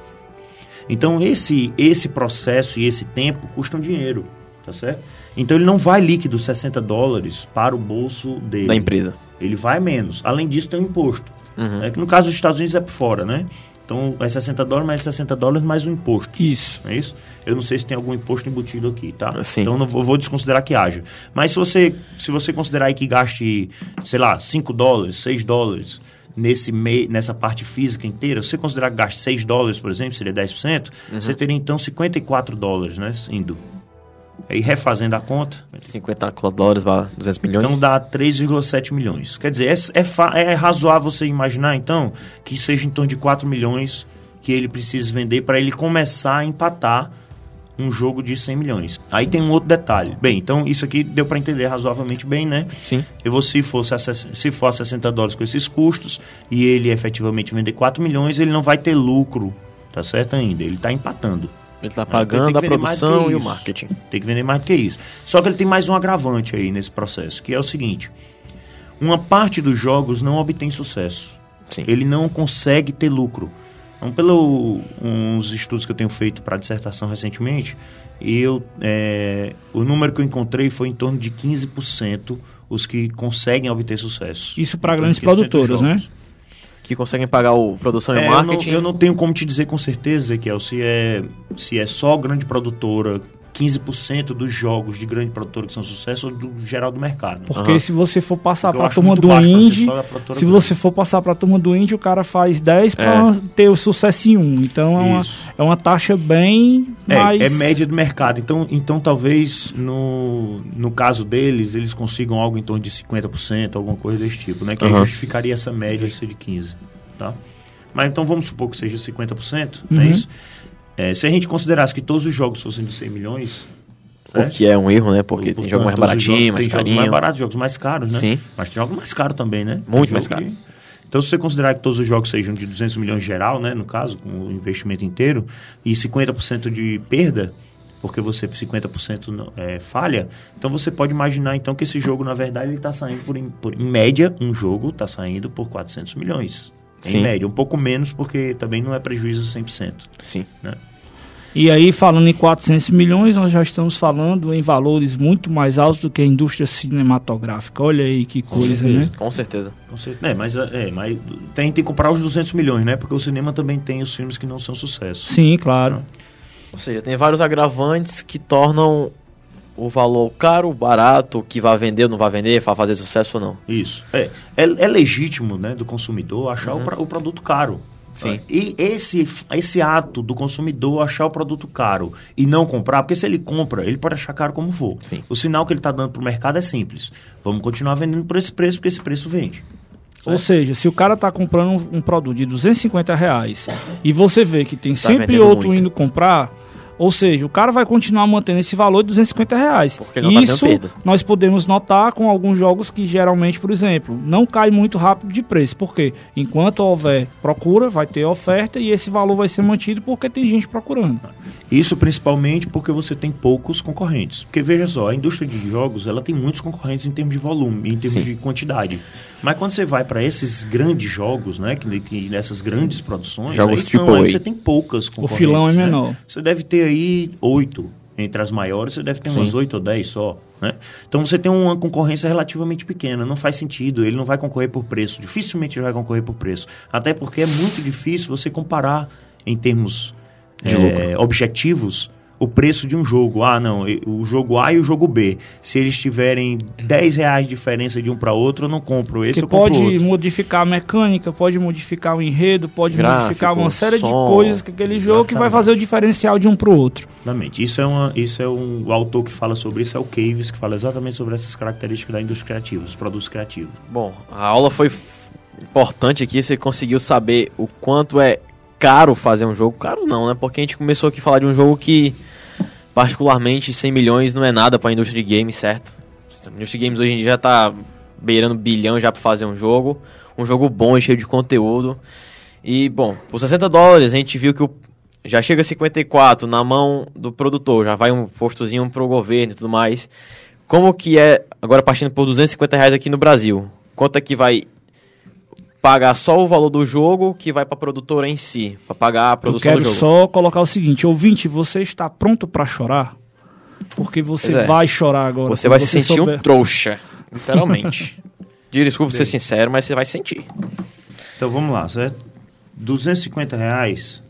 Então esse, esse processo e esse tempo custam dinheiro, tá certo? Então ele não vai líquido 60 dólares para o bolso dele.
Da empresa.
Ele vai menos. Além disso, tem o imposto.
Uhum.
É que no caso dos Estados Unidos é por fora, né? Então é 60 dólares, mais 60 dólares mais o imposto.
Isso.
É isso? Eu não sei se tem algum imposto embutido aqui, tá?
Sim.
Então não vou, vou desconsiderar que haja. Mas se você, se você considerar aí que gaste, sei lá, 5 dólares, 6 dólares nesse mei, nessa parte física inteira, se você considerar que gaste 6 dólares, por exemplo, seria 10%, você teria então 54 dólares, né? Indo. Aí refazendo a conta,
50 dólares, vá 200 milhões.
então dá 3,7 milhões. Quer dizer, é, é, é razoável você imaginar, então, que seja em torno de 4 milhões que ele precisa vender para ele começar a empatar um jogo de 100 milhões. Aí tem um outro detalhe. Bem, então isso aqui deu para entender razoavelmente bem, né?
Sim.
Eu vou, se, ses- se for a 60 dólares com esses custos e ele efetivamente vender 4 milhões, ele não vai ter lucro, tá certo ainda? Ele está empatando.
Ele tá
Ele
pagando a produção e o marketing.
Tem que vender mais do que isso. Só que ele tem mais um agravante aí nesse processo, que é o seguinte: uma parte dos jogos não obtém sucesso.
Sim.
Ele não consegue ter lucro. Então, pelo uns estudos que eu tenho feito para dissertação recentemente, eu é, o número que eu encontrei foi em torno de 15% os que conseguem obter sucesso.
Isso pra
Em torno
grandes
de 15% dos
produtoras, né?
Que conseguem pagar o produção e
É,
o
eu, não,
marketing.
eu não tenho como te dizer com certeza, Ezequiel, se é, se é só grande produtora, 15% dos jogos de grande produtora que são sucesso ou do geral do mercado.
Porque
Aham.
se você for passar pra
acho
turma do indie, se
grande.
você for passar pra turma do indie, o cara faz 10 pra
É.
ter o sucesso em um. Então é uma, é uma taxa bem
É,
mais...
é média do mercado. Então, então talvez no, no caso deles, eles consigam algo em torno de 50%, alguma coisa desse tipo, né? Que
Aham.
justificaria essa média de ser de 15%. Tá? Mas então vamos supor que seja 50%, não é
Uhum.
isso? É, se a gente considerasse que todos os jogos fossem de 100 milhões,
O
certo?
que é um erro, né? Porque tem
Portanto,
jogo mais
todos os
baratinho,
jogos-
mais
tem jogos
carinho.
mais baratos, jogos mais caros, né?
Sim.
Mas tem jogos mais caros também, né?
Muito mais caro.
que- Então, se você considerar que todos os jogos sejam de 200 milhões geral, né? No caso, com o investimento inteiro, e 50% de perda, porque você 50% não- é, falha, então você pode imaginar então que esse jogo, na verdade, ele está saindo por, em- por- em média, um jogo está saindo por 400 milhões.
Sim.
Em média, um pouco menos, porque também não é prejuízo 100%.
Sim.
Né?
E aí, falando em 400 milhões, nós já estamos falando em valores muito mais altos do que a indústria cinematográfica. Olha aí que coisa,
certeza.
né?
Com certeza.
Não sei, é, mas, é, mas tem, que comprar os 200 milhões, né? Porque o cinema também tem os filmes que não são sucesso.
Sim, claro.
Ou seja, tem vários agravantes que tornam o valor caro, barato, que vai vender ou não vai vender, vai fazer sucesso ou não.
Isso. É, é, é legítimo né, do consumidor achar o, pra- o produto caro.
Sim.
E esse, esse ato do consumidor achar o produto caro e não comprar, porque se ele compra, ele pode achar caro como for.
Sim.
O sinal que ele está dando para o mercado é simples. Vamos continuar vendendo por esse preço, porque esse preço vende.
Ou seja, se o cara tá comprando um, um produto de 250 reais e você vê que tem
Tá
sempre outro
muito.
indo comprar, ou seja, o cara vai continuar mantendo esse valor de 250 reais.
Porque ele não tá
Isso
perda.
nós podemos notar com alguns jogos que geralmente, por exemplo, não cai muito rápido de preço. Por quê? Enquanto houver procura, vai ter oferta e esse valor vai ser mantido porque tem gente procurando.
Isso principalmente porque você tem poucos concorrentes. Porque veja só, a indústria de jogos ela tem muitos concorrentes em termos de volume, em termos
Sim.
de quantidade. Mas quando você vai para esses grandes jogos, né, que, que nessas grandes produções,
Jogos
aí, não,
AAA.
aí você tem poucas concorrentes.
filão é
né?
menor.
Você deve ter aí oito entre as maiores, você deve ter umas
Sim.
oito ou dez só, né? Então você tem uma concorrência relativamente pequena, não faz sentido, ele não vai concorrer por preço, dificilmente ele vai concorrer por preço. Até porque é muito difícil você comparar em termos
De
é,
lucro.
objetivos o preço de um jogo. Ah, não, o jogo A e o jogo B. Se eles tiverem 10 reais de diferença de um para outro, eu não compro esse,
que
eu compro
pode
outro.
modificar a mecânica, pode modificar o enredo, pode
Gráfico,
modificar uma série
som,
de coisas que aquele jogo que vai
exatamente.
fazer o diferencial de um pro outro.
Exatamente. Isso é, uma, isso é um, o autor que fala sobre isso, é o Caves, que fala exatamente sobre essas características da indústria criativa, dos produtos criativos.
Bom, a aula foi importante aqui, você conseguiu saber o quanto é caro fazer um jogo. Caro não, né? Porque a gente começou aqui a falar de um jogo que, particularmente, 100 milhões não é nada para a indústria de games, certo? A indústria de games hoje em dia já tá beirando bilhão já para fazer um jogo. Um jogo bom e cheio de conteúdo. E, bom, por 60 dólares a gente viu que o, já chega a 54 na mão do produtor, já vai um postozinho pro governo e tudo mais. Como que é, agora partindo por 250 reais aqui no Brasil, quanto é que vai pagar só o valor do jogo que vai para a produtora em si, para pagar a
Eu
produção
quero
do jogo?
só colocar o seguinte, ouvinte, você está pronto pra chorar? Porque você
é.
vai chorar agora.
Você vai se sentir
souber.
um trouxa, literalmente. Desculpa ser sincero, mas você vai sentir.
Então vamos lá, certo? 250 reais,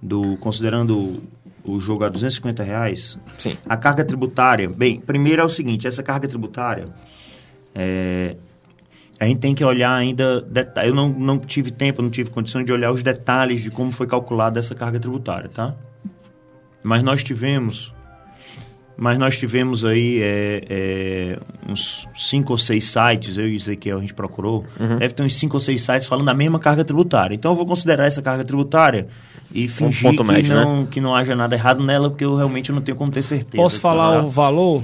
do, considerando o, o jogo a 250 reais,
Sim.
a carga tributária. Bem, primeiro é o seguinte: essa carga tributária. é, a gente tem que olhar ainda. Eu não, não tive tempo, não tive condição de olhar os detalhes de como foi calculada essa carga tributária, tá? Mas nós tivemos. Mas nós tivemos aí é, é, uns cinco ou seis sites, eu e o Ezequiel a gente procurou. Deve ter uns cinco ou seis sites falando da mesma carga tributária. Então eu vou considerar essa carga tributária e fingir
ponto
que,
médio,
não, que não haja nada errado nela, porque eu realmente não tenho como ter certeza.
Posso falar
Tá?
o valor?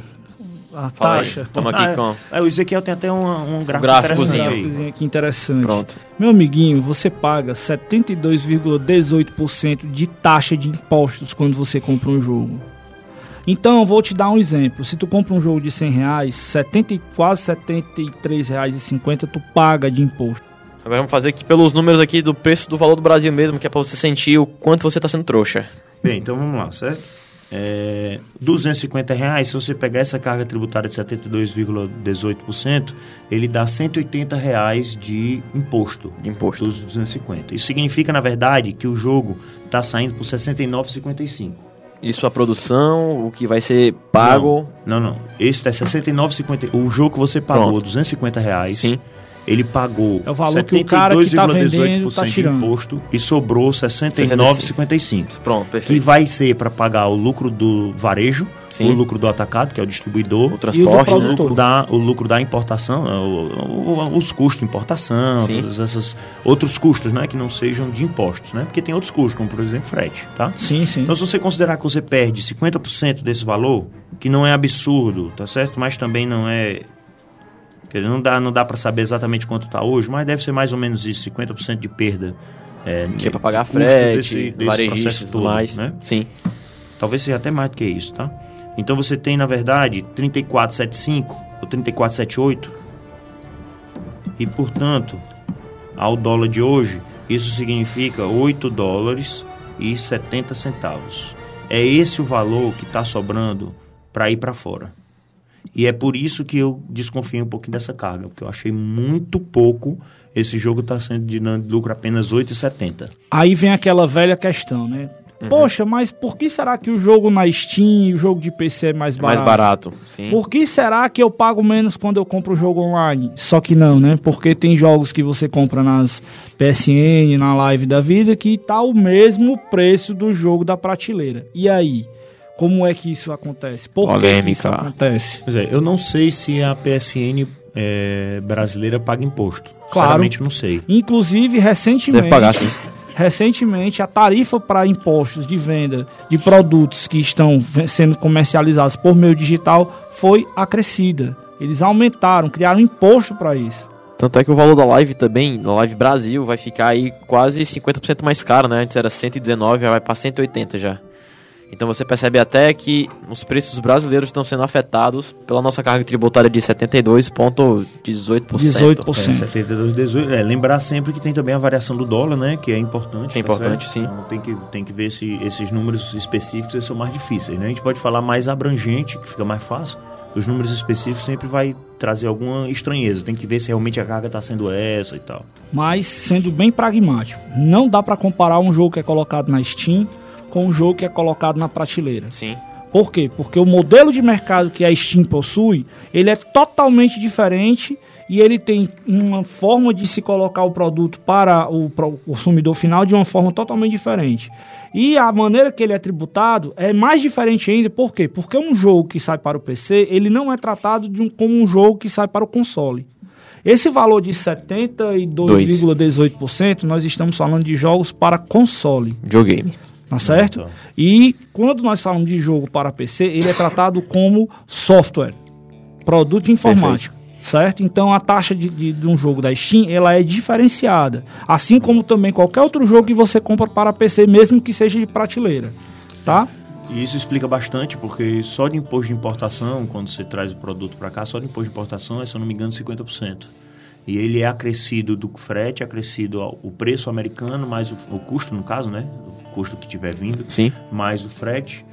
A
Fala
taxa?
Tamo aqui
Ah,
com.
é, o Ezequiel tem até um, um gráfico
gráficozinho.
interessante
aqui interessante.
Pronto.
Meu amiguinho, você paga 72,18% de taxa de impostos quando você compra um jogo. Então, eu vou te dar um exemplo. Se tu compra um jogo de 100 reais, 70, e- quase R$ 73,50 tu paga de imposto.
Agora vamos fazer aqui pelos números aqui do preço do valor do Brasil mesmo, que é pra você sentir o quanto você tá sendo trouxa.
Bem, então vamos lá, certo? É, 250 reais, se você pegar essa carga tributária de 72,18%, ele dá 180 reais de imposto.
Imposto.
Dos 250. Isso significa, na verdade, que o jogo está saindo por 69,55.
Isso a produção, o que vai ser pago.
Não, não. Esse é 69,50. O jogo que você pagou,
Pronto.
250 reais.
Sim.
Ele pagou
É o valor que o cara que tá vendendo tá
72,18% de
tirando.
imposto e sobrou 69,55.
Pronto,
Que
perfeito.
vai ser para pagar o lucro do varejo,
Sim.
o lucro do atacado, que é o distribuidor,
O transporte,
E o
né?
do
o lucro da, o lucro da importação, né, o- o- os custos de importação,
Sim.
todos esses outros custos, né, que não sejam de impostos, né? Porque tem outros custos, como por exemplo frete, tá?
Sim, sim.
Então, se você considerar que você perde 50% desse valor, que não é absurdo, tá certo? Mas também não é. Não dá, não dá para saber exatamente quanto está hoje, mas deve ser mais ou menos isso, 50% de perda. É,
Que é pra pagar frete,
desse- desse
e tudo
todo,
mais.
né?
Sim.
Talvez seja até mais do que isso, tá? Então você tem, na verdade, 34,75 ou 34,78. E, portanto, ao dólar de hoje, isso significa 8 dólares e 70 centavos. É esse o valor que está sobrando para ir para fora. E é por isso que eu desconfiei um pouquinho dessa carga, porque eu achei muito pouco. Esse jogo está sendo de lucro apenas 8,70.
Aí vem aquela velha questão, né?
Uhum.
Poxa, mas por que será que o jogo na Steam e o jogo de PC é mais
É
barato?
mais barato. Sim.
Por que será que eu pago menos quando eu compro o jogo online? Só que não, né? Porque tem jogos que você compra nas PSN, na live da vida, que tá o mesmo preço do jogo da prateleira. E aí? Como é que isso acontece? Por que que,
Polêmica.
isso acontece?
Pois é, eu não sei se a PSN é, brasileira paga imposto.
Claro.
Sinceramente, não sei.
Inclusive, recentemente,
Deve pagar, sim.
recentemente a tarifa para impostos de venda de produtos que estão sendo comercializados por meio digital foi acrescida. Eles aumentaram, criaram imposto para isso.
Tanto é que o valor da live também, da live Brasil, vai ficar aí quase 50% mais caro, né? Antes era 119, já vai pra 180 já. Então você percebe até que os preços brasileiros estão sendo afetados pela nossa carga tributária de 72,18%.
18%.
É, 72, 18. É, lembrar sempre que tem também a variação do dólar, né? Que é importante.
É importante,
certo?
sim.
Então tem que, tem que ver se esses números específicos são mais difíceis, né? A gente pode falar mais abrangente, que fica mais fácil. Os números específicos sempre vai trazer alguma estranheza. Tem que ver se realmente a carga está sendo essa e tal.
Mas sendo bem pragmático, não dá para comparar um jogo que é colocado na Steam com um jogo que é colocado na prateleira.
Sim.
Por quê? Porque o modelo de mercado que a Steam possui, ele é totalmente diferente e ele tem uma forma de se colocar o produto para o pro- consumidor final de uma forma totalmente diferente. E a maneira que ele é tributado é mais diferente ainda, por quê? Porque um jogo que sai para o PC, ele não é tratado de um- como um jogo que sai para o console. Esse valor de 72,18%, nós estamos falando de jogos para console.
Videogame.
Tá certo?
Então.
E quando nós falamos de jogo para PC, ele é tratado como software, produto informático. Certo? Então a taxa de, de, de um jogo da Steam ela é diferenciada. Assim como também qualquer outro jogo que você compra para PC, mesmo que seja de prateleira. Tá?
E isso explica bastante, porque só de imposto de importação, quando você traz o produto para cá, só de imposto de importação é, se eu não me engano, 50%. E ele é acrescido do frete, é acrescido ao- o preço americano, mais o, o custo, no caso, né? O custo que tiver vindo,
Sim.
mais o frete.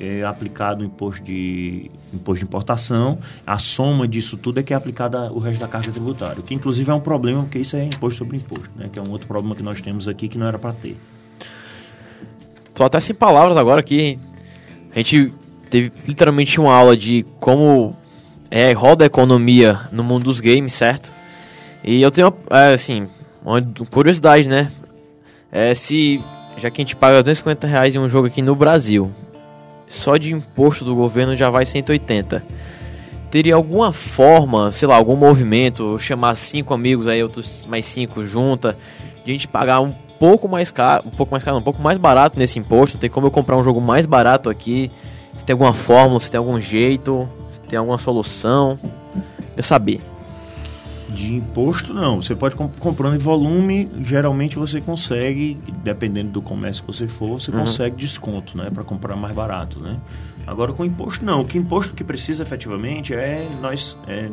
é aplicado o imposto de, imposto de importação, a soma disso tudo é que é aplicada o resto da carga tributária, que inclusive é um problema, porque isso é imposto sobre imposto, né? que é um outro problema que nós temos aqui que não era para ter.
Tô até sem palavras agora aqui. A gente teve literalmente uma aula de como é, roda a economia no mundo dos games, certo? E eu tenho, é, assim, uma curiosidade, né? É, se, já que a gente paga 250 reais em um jogo aqui no Brasil, só de imposto do governo já vai 180. Teria alguma forma, sei lá, algum movimento, chamar cinco amigos aí, outros mais cinco junta, de a gente pagar um pouco mais caro, um pouco mais caro, um pouco mais barato nesse imposto, tem como eu comprar um jogo mais barato aqui, se tem alguma fórmula, se tem algum jeito, se tem alguma solução, eu saber.
De imposto, não. Você pode comp comprando em volume, geralmente você consegue, dependendo do comércio que você for, você uhum. consegue desconto, né? Para comprar mais barato, né? Agora, com imposto, não. O que imposto que precisa efetivamente é nós... É,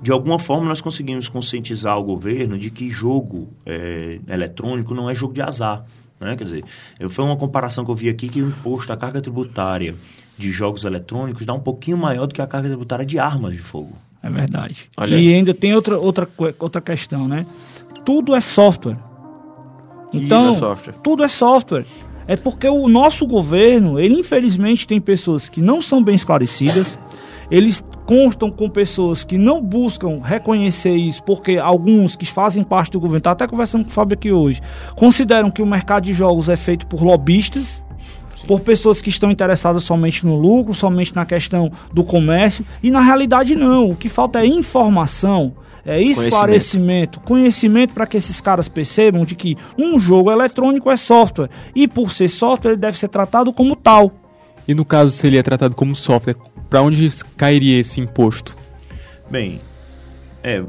de alguma forma, nós conseguimos conscientizar o governo de que jogo é, eletrônico não é jogo de azar. Né? Quer dizer, eu, foi uma comparação que eu vi aqui que o imposto, a carga tributária de jogos eletrônicos dá um pouquinho maior do que a carga tributária de armas de fogo.
É verdade. Olha. E ainda tem outra, outra, outra questão, né? Tudo é software. Então, é software. tudo é software. É porque o nosso governo, ele infelizmente tem pessoas que não são bem esclarecidas, eles constam com pessoas que não buscam reconhecer isso, porque alguns que fazem parte do governo, tá até conversando com o Fábio aqui hoje, consideram que o mercado de jogos é feito por lobistas, por pessoas que estão interessadas somente no lucro, somente na questão do comércio, e na realidade não. O que falta é informação, é esclarecimento, conhecimento para que esses caras percebam de que um jogo eletrônico é software e por ser software ele deve ser tratado como tal.
E no caso se ele é tratado como software, para onde cairia esse imposto?
Bem, é,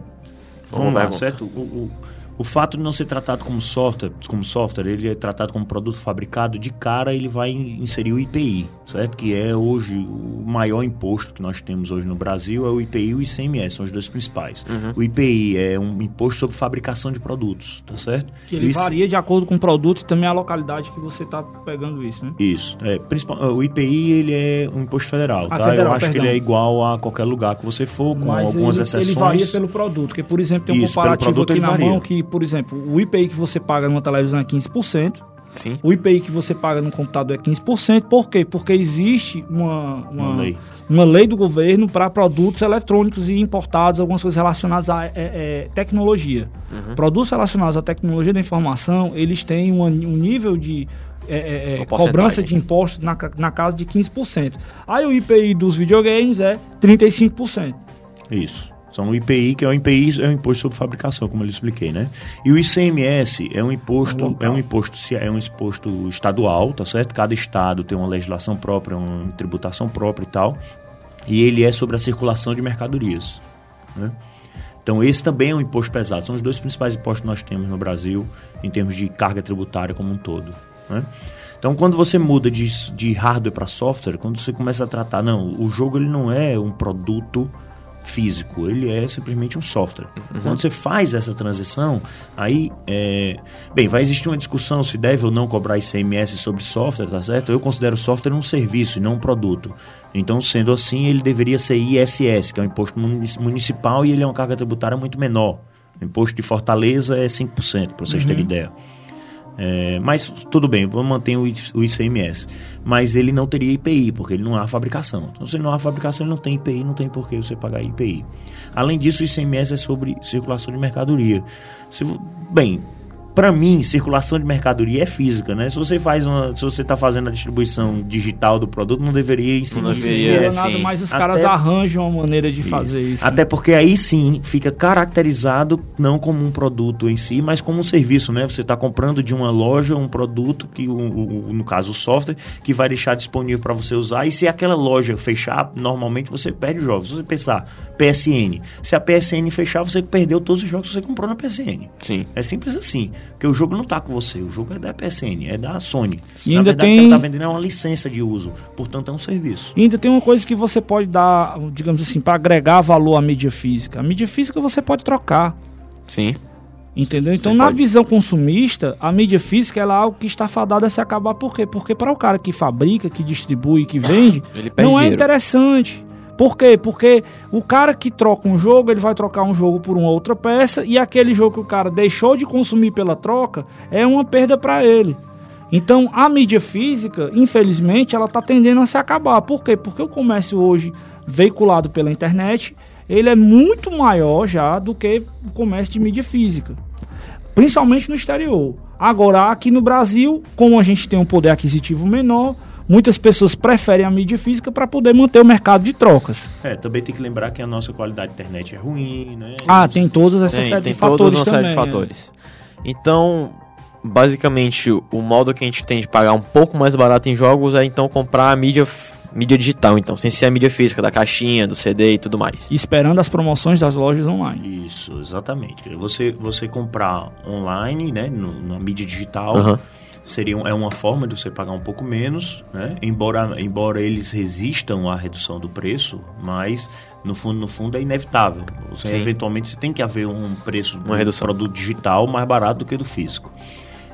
vamos lá, certo? O, o, o fato de não ser tratado como software, como software, ele é tratado como produto fabricado, de cara ele vai inserir o IPI, certo? Que é hoje o maior imposto que nós temos hoje no Brasil, é o IPI e o ICMS, são os dois principais. Uhum. O IPI é um imposto sobre fabricação de produtos, tá certo?
Que ele varia de acordo com o produto e também a localidade que você está pegando isso, né?
Isso, é, principal, o IPI ele é um imposto federal, ah, tá? Federal, Eu acho perdão. que ele é igual a qualquer lugar que você for, com Mas algumas ele, exceções.
ele varia pelo produto, porque por exemplo tem um isso, comparativo aqui na varia. mão que por exemplo, o IPI que você paga numa televisão é 15%. Sim. O IPI que você paga no computador é 15%. Por quê? Porque existe uma, uma, uma lei. uma lei do governo para produtos eletrônicos e importados, algumas coisas relacionadas à é, é, tecnologia. Uhum. Produtos relacionados à tecnologia da informação, eles têm uma, um nível de é, é, é cobrança de impostos na, na casa de 15%. Aí o IPI dos videogames é 35%.
Isso. São o IPI, que é o IPI, é o imposto sobre fabricação, como eu expliquei, né? E o ICMS é um imposto, é um imposto, é um imposto estadual, tá certo? Cada estado tem uma legislação própria, uma tributação própria e tal. E ele é sobre a circulação de mercadorias, né? Então, esse também é um imposto pesado. São os dois principais impostos que nós temos no Brasil em termos de carga tributária como um todo. Né? Então, quando você muda de, de hardware para software, quando você começa a tratar, não, o jogo ele não é um produto físico, ele é simplesmente um software. Uhum. Quando você faz essa transição, aí, é... bem, vai existir uma discussão se deve ou não cobrar ICMS sobre software, tá certo? Eu considero software um serviço e não um produto. Então, sendo assim, ele deveria ser ISS, que é um imposto municipal e ele é uma carga tributária muito menor. O imposto de Fortaleza é 5%, para vocês uhum. terem ideia. É, mas tudo bem, vamos manter o, ICMS. Mas ele não teria IPI, porque ele não há fabricação. Então, se não há fabricação, ele não tem IPI, não tem por que você pagar IPI. Além disso, o ICMS é sobre circulação de mercadoria. Se, bem, para mim, circulação de mercadoria é física, né? Se você faz uma, se você está fazendo a distribuição digital do produto, não deveria
ensinar não deveria, nada, mas os caras arranjam uma maneira de isso. fazer isso.
Até né? porque aí sim fica caracterizado não como um produto em si, mas como um serviço, né? Você está comprando de uma loja um produto que, o, o, no caso, o software, que vai deixar disponível para você usar. E se aquela loja fechar, normalmente você perde os jogos. Se você pensar PSN, se a PSN fechar, você perdeu todos os jogos que você comprou na PSN.
Sim.
É simples assim. Porque o jogo não está com você, o jogo é da PSN, é da Sony.
E Na ainda verdade,
tem... o que ela está vendendo é uma licença de uso, portanto é um serviço.
E ainda tem uma coisa que você pode dar, digamos assim, para agregar valor à mídia física. A mídia física você pode trocar.
Sim.
Entendeu? Então,
Sim,
na
pode.
visão consumista, a mídia física é algo que está fadada a se acabar. Por quê? Porque para o cara que fabrica, que distribui, que vende, não é
dinheiro.
interessante. Por quê? Porque o cara que troca um jogo, ele vai trocar um jogo por uma outra peça e aquele jogo que o cara deixou de consumir pela troca é uma perda para ele. Então, a mídia física, infelizmente, ela está tendendo a se acabar. Por quê? Porque o comércio hoje, veiculado pela internet, ele é muito maior já do que o comércio de mídia física. Principalmente no exterior. Agora, aqui no Brasil, como a gente tem um poder aquisitivo menor, muitas pessoas preferem a mídia física para poder manter o mercado de trocas.
É, também tem que lembrar que a nossa qualidade de internet é ruim, né?
Ah, tem todas essas
Tem,
série
tem
de fatores
uma
também.
série de
né?
fatores. Então, basicamente, o modo que a gente tem de pagar um pouco mais barato em jogos é então comprar a mídia, mídia digital, então, sem ser a mídia física, da caixinha, do CD e tudo mais.
E Esperando as promoções das lojas online.
Isso, exatamente. Você, você comprar online, né, no- na mídia digital,
Aham.
Seria é uma forma de você pagar um pouco menos, né? Embora, embora eles resistam à redução do preço, mas no fundo, no fundo é inevitável. Você,
Sim.
eventualmente você tem que haver um preço do
Uma redução.
produto digital mais barato do que do físico.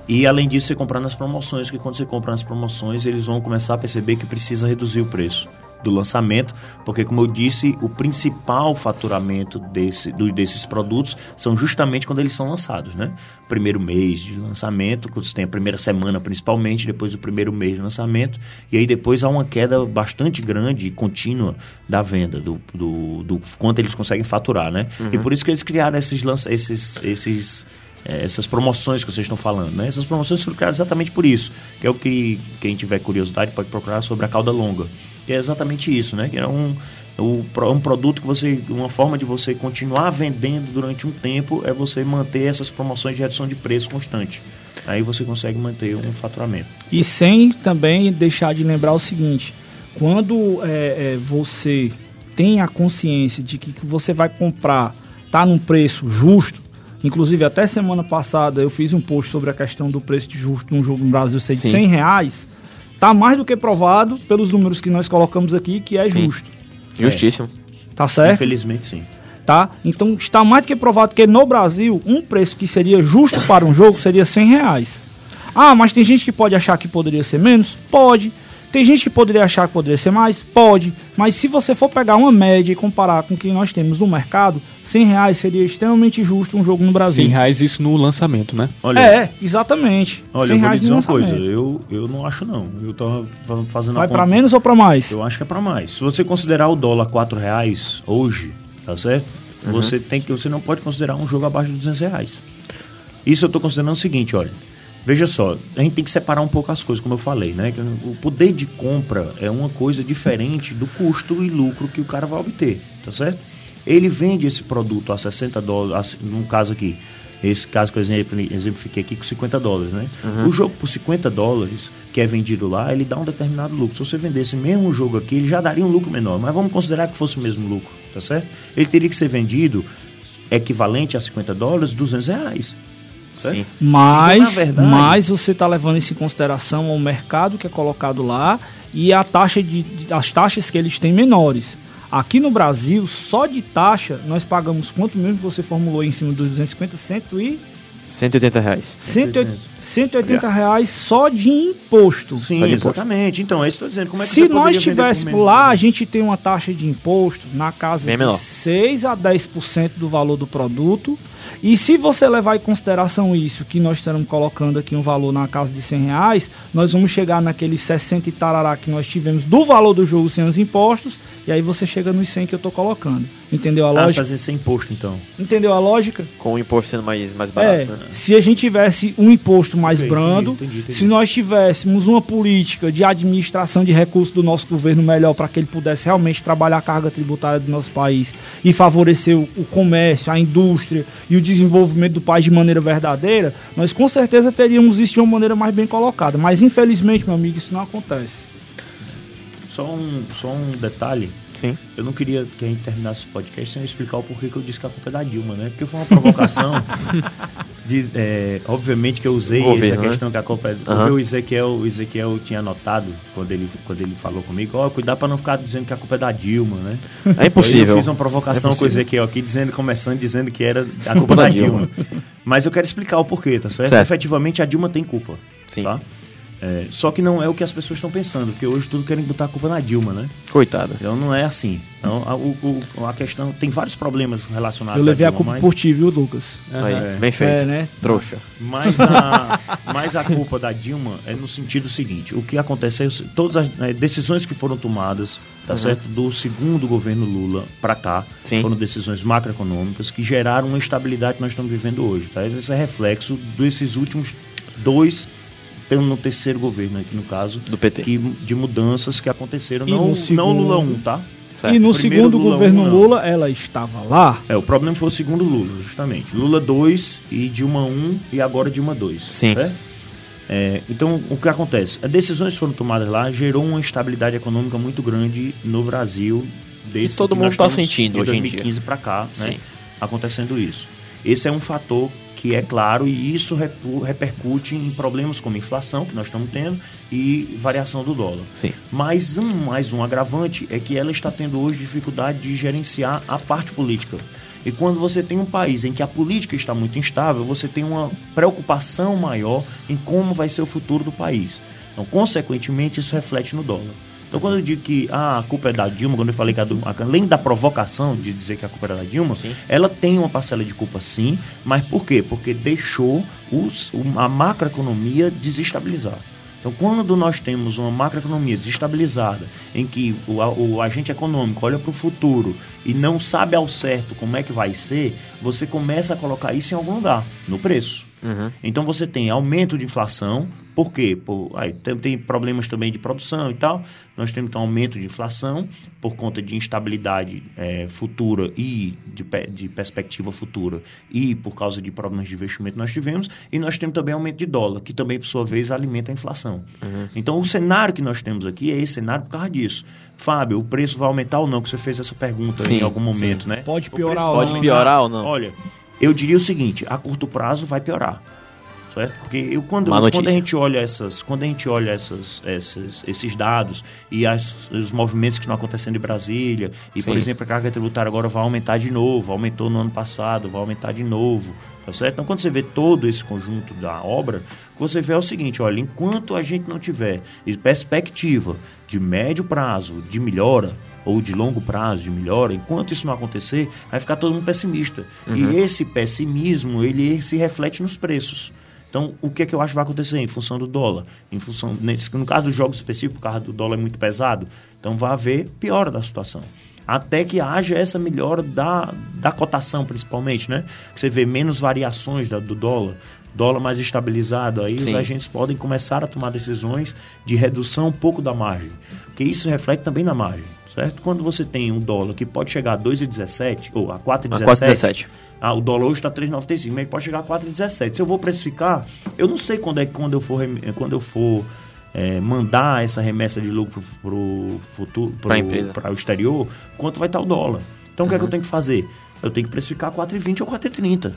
E além disso, você comprar nas promoções, que quando você compra nas promoções, eles vão começar a perceber que precisa reduzir o preço do lançamento, porque como eu disse, o principal faturamento desse, do- desses produtos são justamente quando eles são lançados, né? Primeiro mês de lançamento, quando você tem a primeira semana principalmente, depois o primeiro mês de lançamento, e aí depois há uma queda bastante grande e contínua da venda, do, do, do quanto eles conseguem faturar, né? E por isso que eles criaram esses, lança, esses, esses é, essas promoções que vocês estão falando, né? Essas promoções foram criadas exatamente por isso, que é o que quem tiver curiosidade pode procurar sobre a cauda longa. Que é exatamente isso, né? Que é um, pro- um produto que você, uma forma de você continuar vendendo durante um tempo é você manter essas promoções de redução de preço constante. Aí você consegue manter um faturamento.
E sem também deixar de lembrar o seguinte: quando é, é, você tem a consciência de que, que você vai comprar tá num preço justo, inclusive até semana passada eu fiz um post sobre a questão do preço de justo de um jogo no Brasil ser de
Sim.
100 reais, tá mais do que provado pelos números que nós colocamos aqui que é
Sim.
justo,
Justíssimo.
tá certo?
Infelizmente, sim.
tá? Então está mais do que provado que no Brasil um preço que seria justo para um jogo seria 100 reais. Ah, mas tem gente que pode achar que poderia ser menos? Pode. Tem gente que poderia achar que poderia ser mais? Pode. Mas se você for pegar uma média e comparar com o que nós temos no mercado, 100 reais seria extremamente justo um jogo no Brasil.
100 reais isso no lançamento, né?
Olha,
É, exatamente.
olha
100
eu vou lhe
reais
dizer uma coisa,
lançamento.
eu, eu não acho não. Eu tava fazendo a
Vai para menos ou para mais?
Eu acho que é para mais. Se você considerar o dólar 4 reais hoje, tá certo?
Uhum.
Você tem que você não pode considerar um jogo abaixo de 200 reais. Isso eu tô considerando o seguinte, olha. Veja só, a gente tem que separar um pouco as coisas, como eu falei, né? O poder de compra é uma coisa diferente do custo e lucro que o cara vai obter, tá certo? Ele vende esse produto a 60 dólares, num caso aqui, esse caso que eu exempli- exemplifiquei aqui com 50 dólares, né? O jogo por 50 dólares que é vendido lá, ele dá um determinado lucro. Se você vendesse mesmo jogo aqui, ele já daria um lucro menor, mas vamos considerar que fosse o mesmo lucro, tá certo? Ele teria que ser vendido equivalente a 50 dólares, 200 reais.
Sim.
Mas,
Então, verdade-
mas você está levando isso em consideração ao mercado que é colocado lá e a taxa de, de- as taxas que eles têm menores. Aqui no Brasil, só de taxa, nós pagamos quanto mesmo que você formulou em cima dos 250, 100 e
180 reais.
180, 180 reais só de imposto.
Sim,
Só de imposto.
exatamente. Então, é isso que eu estou dizendo. Como é que
Se nós
vender por
tivéssemos
menos
lá, a gente tem uma taxa de imposto na casa
Bem
de
menor.
6 a 10% do valor do produto. E se você levar em consideração isso, que nós estamos colocando aqui um valor na casa de 100 reais, nós vamos chegar naqueles 60 e tarará que nós tivemos do valor do jogo sem os impostos, e aí você chega nos 100 que eu estou colocando. Entendeu a
Ah,
lógica?
fazer sem imposto, então.
Entendeu a lógica?
Com o imposto sendo mais, mais barato.
É,
né?
se a gente tivesse um imposto mais
Ok,
brando,
entendi, entendi, entendi.
se nós tivéssemos uma política de administração de recursos do nosso governo melhor para que ele pudesse realmente trabalhar a carga tributária do nosso país e favorecer o, o comércio, a indústria e o desenvolvimento do país de maneira verdadeira, nós com certeza teríamos isso de uma maneira mais bem colocada. Mas infelizmente, meu amigo, isso não acontece.
Só um, só um detalhe.
Sim.
Eu não queria que a gente terminasse o podcast sem explicar o porquê que eu disse que a culpa é da Dilma, né? Porque foi uma provocação. Diz, é, obviamente que eu usei
Governo,
essa
né?
questão que a culpa é. Porque o Ezequiel, o Ezequiel tinha anotado quando ele, quando ele falou comigo, ó, cuidar para não ficar dizendo que a culpa é da Dilma, né?
É impossível.
Eu fiz uma provocação
É
com o. Ezequiel aqui, dizendo, começando dizendo que era a culpa da Dilma. Mas eu quero explicar o porquê, tá certo?
Certo.
Efetivamente a Dilma tem culpa.
Sim.
Tá? É, só que não é o que as pessoas estão pensando, porque hoje tudo querem botar a culpa na Dilma, né?
Coitada.
Então não é assim. Então, a, o- a questão tem vários problemas relacionados
Eu levei a
Dilma,
culpa
mas-
por ti, viu, Lucas?
Aí,
É.
bem feito.
É, né?
Trouxa.
Mas a, mas a culpa da Dilma é no sentido seguinte: o que aconteceu, todas as eh, decisões que foram tomadas, tá certo, do segundo governo Lula para cá,
Sim.
foram decisões macroeconômicas que geraram uma estabilidade que nós estamos vivendo hoje. Tá? Esse é reflexo desses últimos dois, no terceiro governo aqui no caso,
Do PT.
que, de mudanças que aconteceram.
E
Não,
no
não
segundo-
Lula 1, tá?
Certo.
E no
Primeiro
segundo
Lula
governo
um, não.
Lula, ela estava lá.
É, o problema foi o segundo Lula, justamente. Lula 2 e Dilma 1 e agora Dilma 2.
Sim.
certo? É, então, o que acontece? As decisões que foram tomadas lá gerou uma instabilidade econômica muito grande no Brasil. Desde
todo
que
mundo tá
estamos
sentindo
de
hoje em
2015 para cá, né? Acontecendo isso. Esse é um fator que é claro e isso repercute em problemas como inflação, que nós estamos tendo, e variação do dólar.
Sim.
Mas um, mais um agravante é que ela está tendo hoje dificuldade de gerenciar a parte política. E quando você tem um país em que a política está muito instável, você tem uma preocupação maior em como vai ser o futuro do país. Então, consequentemente, isso reflete no dólar. Então, quando eu digo que ah, a culpa é da Dilma, quando eu falei que a além da provocação de dizer que a culpa era da Dilma,
Sim.
ela tem uma parcela de culpa sim, mas por quê? Porque deixou os, a macroeconomia desestabilizar. Então, quando nós temos uma macroeconomia desestabilizada, em que o, o agente econômico olha para o futuro e não sabe ao certo como é que vai ser, você começa a colocar isso em algum lugar, no preço.
Uhum.
Então você tem aumento de inflação, por quê? Por, aí, tem, tem problemas também de produção e tal. Nós temos então aumento de inflação por conta de instabilidade eh, futura e de, de perspectiva futura e por causa de problemas de investimento que nós tivemos. E nós temos também aumento de dólar, que também, por sua vez, alimenta a inflação. Então o cenário que nós temos aqui é esse cenário por causa disso. Fábio, o preço vai aumentar ou não? Que você fez essa pergunta
Sim,
em algum momento, né?
Pode piorar
preço
ou
Pode
não,
piorar ou não?
Olha, eu diria o seguinte, a curto prazo vai piorar. Certo? Porque eu, quando, quando a gente olha essas, quando a gente olha essas, essas, esses dados e as- os movimentos que estão acontecendo em Brasília, e por
Sim.
exemplo, a carga tributária agora vai aumentar de novo, aumentou no ano passado, vai aumentar de novo. Tá certo? Então, quando você vê todo esse conjunto da obra, você vê é o seguinte: olha, enquanto a gente não tiver perspectiva de médio prazo de melhora, ou de longo prazo de melhora, enquanto isso não acontecer, vai ficar todo mundo pessimista. E esse pessimismo, ele se reflete nos preços. Então, o que é que eu acho que vai acontecer em função do dólar? Em função, nesse, no caso dos jogos específicos, o carro do dólar é muito pesado, então vai haver piora da situação. Até que haja essa melhora da, da cotação, principalmente, né? Você vê menos variações da- do dólar, dólar mais estabilizado, aí
Sim.
os agentes podem começar a tomar decisões de redução um pouco da margem. Porque isso reflete também na margem, certo? Quando você tem um dólar que pode chegar a 2,17 ou a
A
4,17,
4,17.
ah, o dólar hoje está 3,95, mas pode chegar a 4,17. Se eu vou precificar, eu não sei quando é que quando eu for, quando eu for é, mandar essa remessa de lucro para o futuro, para o exterior, quanto vai estar o dólar. Então o que é que eu tenho que fazer? Eu tenho que precificar 4,20 ou 4,30,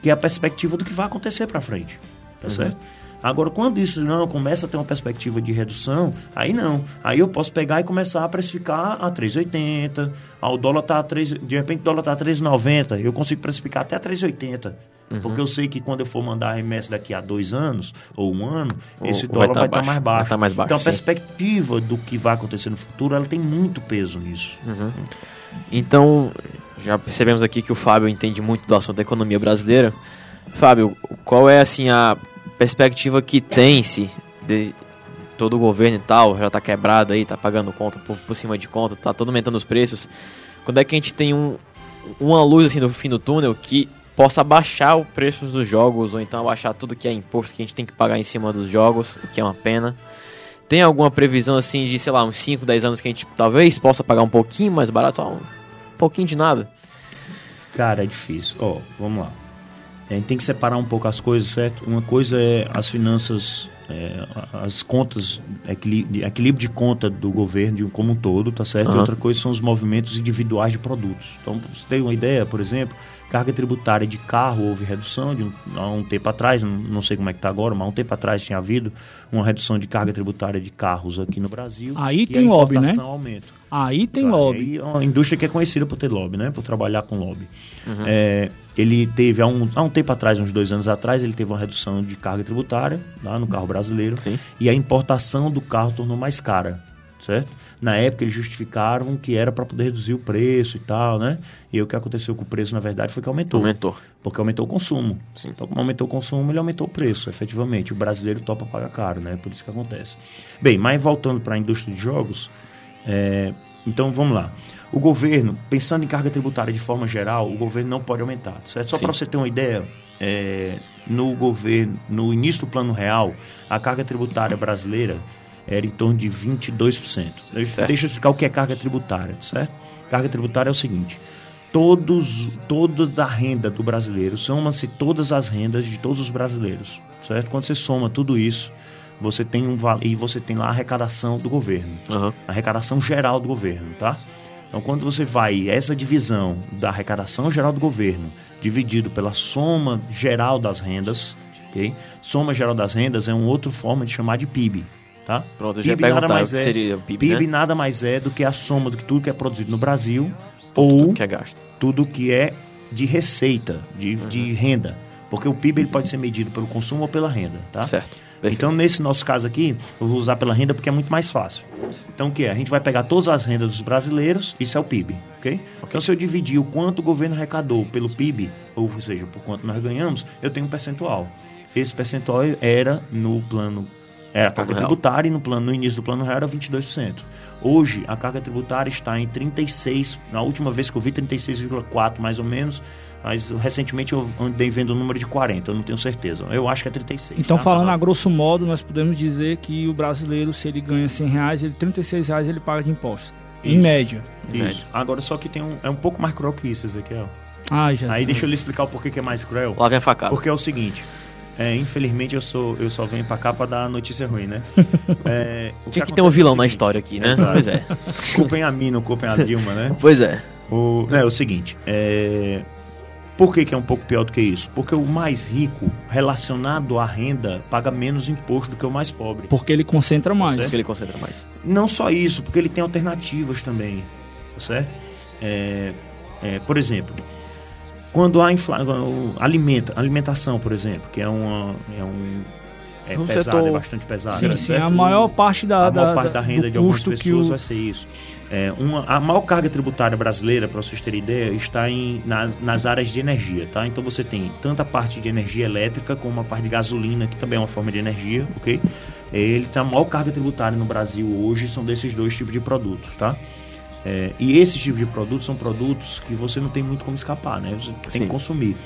que é a perspectiva do que vai acontecer para frente, tá certo? Agora, quando isso não começa a ter uma perspectiva de redução, aí não. Aí eu posso pegar e começar a precificar a 3,80. Ah, o dólar tá a 3, de repente o dólar tá a 3,90. Eu consigo precificar até a 3,80. Porque eu sei que quando eu for mandar a remessa daqui a dois anos ou um ano, esse dólar
vai tá
vai estar
baixo,
mais baixo.
tá mais baixo,
então a
sim.
perspectiva do que vai acontecer no futuro, ela tem muito peso nisso.
Então, já percebemos aqui que o Fábio entende muito do assunto da economia brasileira. Fábio, qual é assim a perspectiva que tem-se de todo o governo e tal, já tá quebrado aí, tá pagando conta por, por cima de conta, tá todo aumentando os preços. Quando é que a gente tem um, uma luz assim no fim do túnel que possa abaixar o preço dos jogos ou então abaixar tudo que é imposto que a gente tem que pagar em cima dos jogos, o que é uma pena. Tem alguma previsão assim de, sei lá, uns 5, 10 anos que a gente talvez possa pagar um pouquinho mais barato, só um pouquinho de nada?
Cara, é difícil. Ó, vamos lá. A gente tem que separar um pouco as coisas, certo? Uma coisa é as finanças é, as contas, equilíbrio, de conta do governo de, como um todo, tá certo?
Uhum.
E outra coisa são os movimentos individuais de produtos. Então, você tem uma ideia, por exemplo, carga tributária de carro houve redução de um, há um tempo atrás, não, sei como é que está agora, mas há um tempo atrás tinha havido uma redução de carga tributária de carros aqui no Brasil.
Aí tem lobby, né?
aumenta.
Aí tem lobby.
É uma indústria que é conhecida por ter lobby, né? Por trabalhar com lobby. É, ele teve, há um, há um tempo atrás, uns dois anos atrás, ele teve uma redução de carga tributária lá no carro brasileiro.
Sim.
E a importação do carro tornou mais cara, certo? Na época eles justificaram que era para poder reduzir o preço e tal, né? E o que aconteceu com o preço, na verdade, foi que aumentou.
Aumentou.
Porque aumentou o consumo.
Sim.
Então, como aumentou o consumo, ele aumentou o preço, efetivamente. O brasileiro topa pagar caro, né? Por isso que acontece. Bem, mas voltando para a indústria de jogos, é, então vamos lá. O governo, pensando em carga tributária de forma geral, o governo não pode aumentar, certo? Só para você ter uma ideia, é, no governo, no início do plano real, a carga tributária brasileira era em torno de 22%. Deixa-
Certo.
Deixa eu explicar o que é carga tributária, certo? Carga tributária é o seguinte: todos, toda a renda do brasileiro, soma-se todas as rendas de todos os brasileiros, certo? Quando você soma tudo isso, você tem um e você tem lá a arrecadação do governo,
Aham.
a arrecadação geral do governo, tá? Então, quando você vai essa divisão da arrecadação geral do governo dividido pela soma geral das rendas, ok? Soma geral das rendas é uma outra forma de chamar de PIB, tá?
Pronto,
PIB nada mais é-
seria o PIB,
PIB
né?
nada mais é do que a soma que tudo que é produzido no Brasil
Tudo
ou
que é gasto.
tudo que é de receita, de, de renda. Porque o PIB ele pode ser medido pelo consumo ou pela renda, tá?
Certo. Perfeito.
Então, nesse nosso caso aqui, eu vou usar pela renda porque é muito mais fácil. Então, o que é? A gente vai pegar todas as rendas dos brasileiros, isso é o PIB, ok? Então, se eu dividir o quanto o governo arrecadou pelo PIB, ou seja, por quanto nós ganhamos, eu tenho um percentual. Esse percentual era no plano era a carga
real.
tributária e no, plano, no início do plano real era 22%. Hoje, a carga tributária está em 36%. Na última vez que eu vi, 36,4% mais ou menos. Mas recentemente eu andei vendo o número de 40%, eu não tenho certeza. Eu acho que é 36%.
Então,
tá?
falando a grosso modo, nós podemos dizer que o brasileiro, se ele ganha 100 reais, ele 36 reais ele paga de impostos. Em
Isso.
média.
Em média.
Isso. Agora, só que tem um, é um pouco mais cruel que isso, Ezequiel.
Ah, já
Aí deixa eu lhe explicar o porquê que é mais cruel.
Lá vem a facada.
Porque é o seguinte, é, infelizmente eu, sou, eu só venho pra cá pra dar notícia ruim, né? É, o
Tinha que
acontece
ter um
é
vilão na
seguinte,
história aqui, né?
Exato.
Pois é.
Culpem a mim, não culpem a Dilma, né?
Pois é.
O, é o seguinte, é, por que, que é um pouco pior do que isso? Porque o mais rico, relacionado à renda, paga menos imposto do que o mais pobre.
Porque ele concentra mais.
Porque ele concentra mais.
Não só isso, porque ele tem alternativas também, tá certo? É, é, por exemplo, quando há infla... alimenta, alimentação, por exemplo, que é uma é um é
No
pesado,
setor-
é bastante pesado.
Sim, sim, a maior parte da,
a maior
da,
parte da renda de algumas pessoas
o...
vai ser isso. É, uma, a maior carga tributária brasileira, para vocês terem ideia, está em, nas, nas áreas de energia, tá? Então você tem tanto a parte de energia elétrica como a parte de gasolina, que também é uma forma de energia, ok? É, Ele tem a maior carga tributária no Brasil hoje, são desses dois tipos de produtos, tá? É, e esses tipos de produtos são produtos que você não tem muito como escapar, né? Você tem
Sim.
que consumir.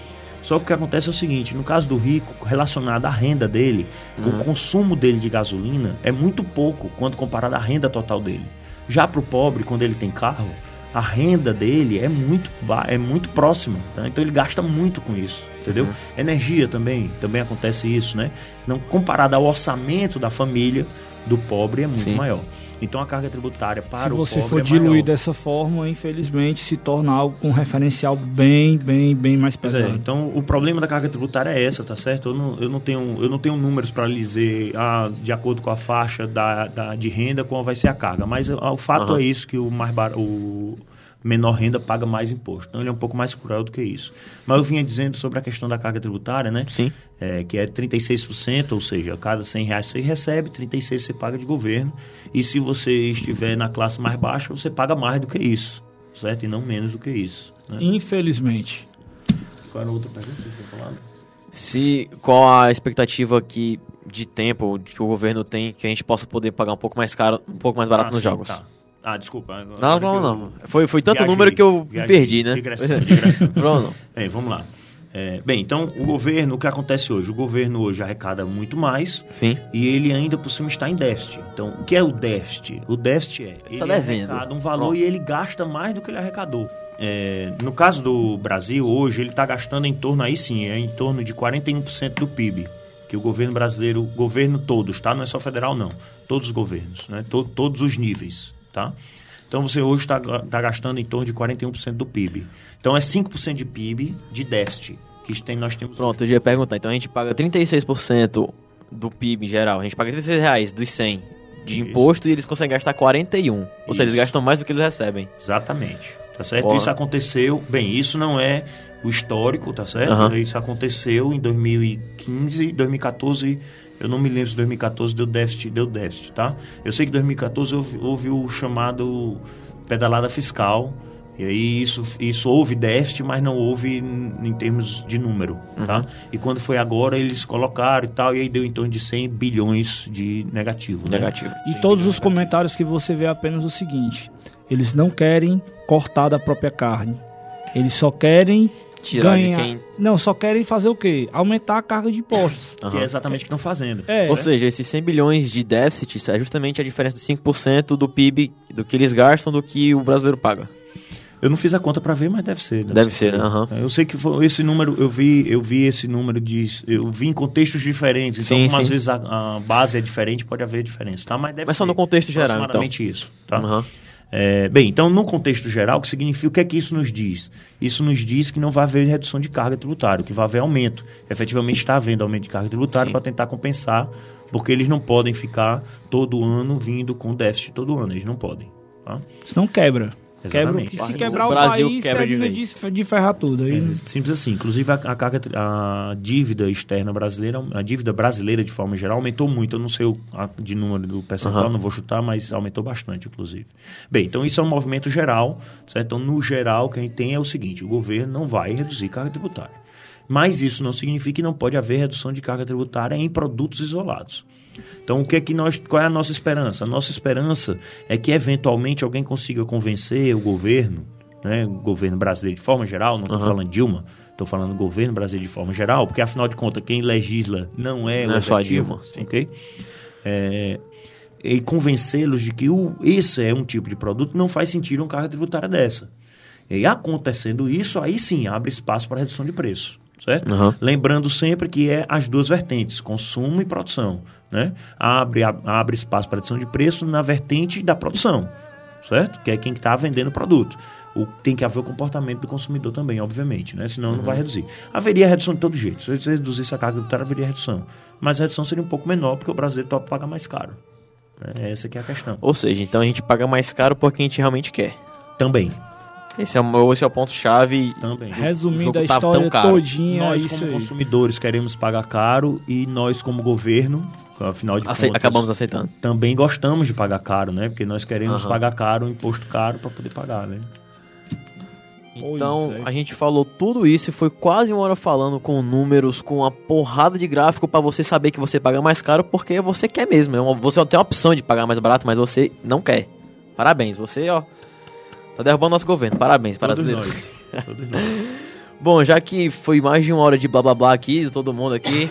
Só que o que acontece é o seguinte, no caso do rico, relacionado à renda dele,
Uhum.
o consumo dele de gasolina é muito pouco quando comparado à renda total dele. Já para o pobre, quando ele tem carro, a renda dele é muito, é muito próxima. tá? Então ele gasta muito com isso, entendeu?
Uhum.
Energia também, também acontece isso, né? Não comparado ao orçamento da família do pobre é muito
Sim.
maior. Então a carga tributária para
Se
o
você
pobre
for
é
diluir
maior.
dessa forma, infelizmente se torna algo com referencial bem, bem, bem mais
é,
pesado.
então o problema da carga tributária é essa, tá certo? Eu não, eu não, tenho, eu não tenho números para lhe dizer, ah, de acordo com a faixa da, da- de renda, qual vai ser a carga. Mas ah, o fato
Aham.
é isso, que o, mais bar, o menor renda paga mais imposto. Então ele é um pouco mais cruel do que isso. Mas eu vinha dizendo sobre a questão da carga tributária, né?
Sim.
É, que é 36%, ou seja, cada 100 reais que você recebe, 36 você paga de governo. E se você estiver na classe mais baixa, você paga mais do que isso, certo? E não menos do que isso. Né?
Infelizmente.
Qual era a outra pergunta que você tinha falado?
Se qual a expectativa que de tempo que o governo tem que a gente possa poder pagar um pouco mais caro, um pouco mais barato
Ah,
nos
sim,
jogos.
tá. Ah, desculpa.
Não, não, não. Foi, foi tanto
viajei,
número que eu
viajei.
perdi, né?
Digressão, digressão.
não, não.
Bem, vamos lá. É, bem, então o governo, o que acontece hoje? O governo hoje arrecada muito mais
Sim.
e ele ainda por cima está em déficit. Então, o que é o déficit? O déficit é ele
Tá devendo.
arrecada um valor
Pronto.
e ele gasta mais do que ele arrecadou. É, no caso do Brasil, hoje, ele está gastando em torno, aí sim, é em torno de 41% do PIB. que o governo brasileiro, governo todos, tá? Não é só federal, não. Todos os governos, né? To, todos os níveis, tá? Então você hoje está tá gastando em torno de 41% do PIB. Então é 5% de PIB de déficit que tem, nós temos.
Pronto, eu ia perguntar. Então a gente paga 36% do PIB em geral. A gente paga 36 reais dos 100 de
Isso.
imposto e eles conseguem gastar 41. Ou seja, eles
Isso.
gastam mais do que eles recebem.
Exatamente. Tá certo?
Porra.
Isso aconteceu. Bem, isso não é o histórico, tá certo?
Aham.
Isso aconteceu em 2015, 2014. Eu não me lembro se 2014 deu déficit, deu déficit, tá? Eu sei que em 2014 houve, houve o chamado pedalada fiscal. E aí isso, isso houve déficit, mas não houve em em termos de número, tá? E quando foi agora, eles colocaram e tal, e aí deu em torno de 100 bilhões de negativo. né?
Negativo.
E
100
todos os
negativo.
comentários que você vê é apenas o seguinte: eles não querem cortar da própria carne. Eles só querem
Tirar de
ganhar.
quem.
Não, só querem fazer o quê? Aumentar a carga de impostos.
Que
Aham.
é exatamente o que estão fazendo.
É.
Ou seja, esses 100 bilhões de déficit é justamente a diferença dos 5% do PIB, do que eles gastam, do que o brasileiro paga.
Eu não fiz a conta pra ver, mas deve ser.
Deve ser, né? Aham.
Eu sei que foi esse número, eu vi, eu vi esse número de. Eu vi em contextos diferentes. Então,
Sim,
como às
sim.
vezes a, a base é diferente, pode haver diferença, tá? Mas deve
Mas só
ser
no contexto geral, então.
isso, tá?
Aham.
É, bem, então, no contexto geral, o que significa, o que é que isso nos diz? Isso nos diz que não vai haver redução de carga tributária, que vai haver aumento. Efetivamente está havendo aumento de carga tributária para tentar compensar, porque eles não podem ficar todo ano vindo com déficit todo ano, eles não podem. Tá?
Senão quebra. Quebra,
Exatamente.
se
O
quebrar o,
Brasil
país,
quebra de vez.
de, de ferrar tudo. Aí,
É, simples assim. Inclusive, a, a carga, a dívida externa brasileira, a dívida brasileira de forma geral aumentou muito. Eu não sei o a- de número do percentual,
Aham.
não vou chutar, mas aumentou bastante, inclusive. Bem, então isso é um movimento geral, certo? Então, no geral, o que a gente tem é o seguinte: o governo não vai reduzir carga tributária. Mas isso não significa que não pode haver redução de carga tributária em produtos isolados. Então, o que é que nós, qual é a nossa esperança? A nossa esperança é que eventualmente alguém consiga convencer o governo, né, o governo brasileiro de forma geral, não estou
Aham.
falando Dilma, estou falando governo brasileiro de forma geral, porque afinal de contas quem legisla não é
Não
o
é só Dilma, sim.
ok? É, e convencê-los de que o, esse é um tipo de produto, não faz sentido uma carga tributária dessa. E acontecendo isso, aí sim abre espaço para redução de preço, certo?
Aham.
Lembrando sempre que é as duas vertentes, consumo e produção, né? Abre, abre espaço para redução de preço na vertente da produção, certo? Que é quem está vendendo o produto. O, tem que haver o comportamento do consumidor também, obviamente, né? Senão não vai reduzir. Haveria redução de todo jeito. Se você reduzisse a carga tributária, haveria redução. Mas a redução seria um pouco menor, porque o brasileiro topa pagar mais caro. né? Essa que é a questão.
Ou seja, então a gente paga mais caro porque a gente realmente quer.
Também,
Esse é o, esse é o ponto-chave.
também.
resumindo a
tá
história
caro.
todinha, é
Nós,
isso
como
aí.
consumidores, queremos pagar caro e nós, como governo, afinal de
Acei-
contas,
acabamos aceitando.
também gostamos de pagar caro, né? Porque nós queremos
Aham.
pagar caro, um imposto caro para poder pagar, né?
Então,
é.
a gente falou tudo isso e foi quase uma hora falando com números, com uma porrada de gráfico pra você saber que você paga mais caro porque você quer mesmo. É Você tem a opção de pagar mais barato, mas você não quer. Parabéns, você, ó, tá derrubando nosso governo. Parabéns,
Todos
brasileiros.
nós. Todos nós.
Bom, já que foi mais de uma hora de blá blá blá aqui, de todo mundo aqui,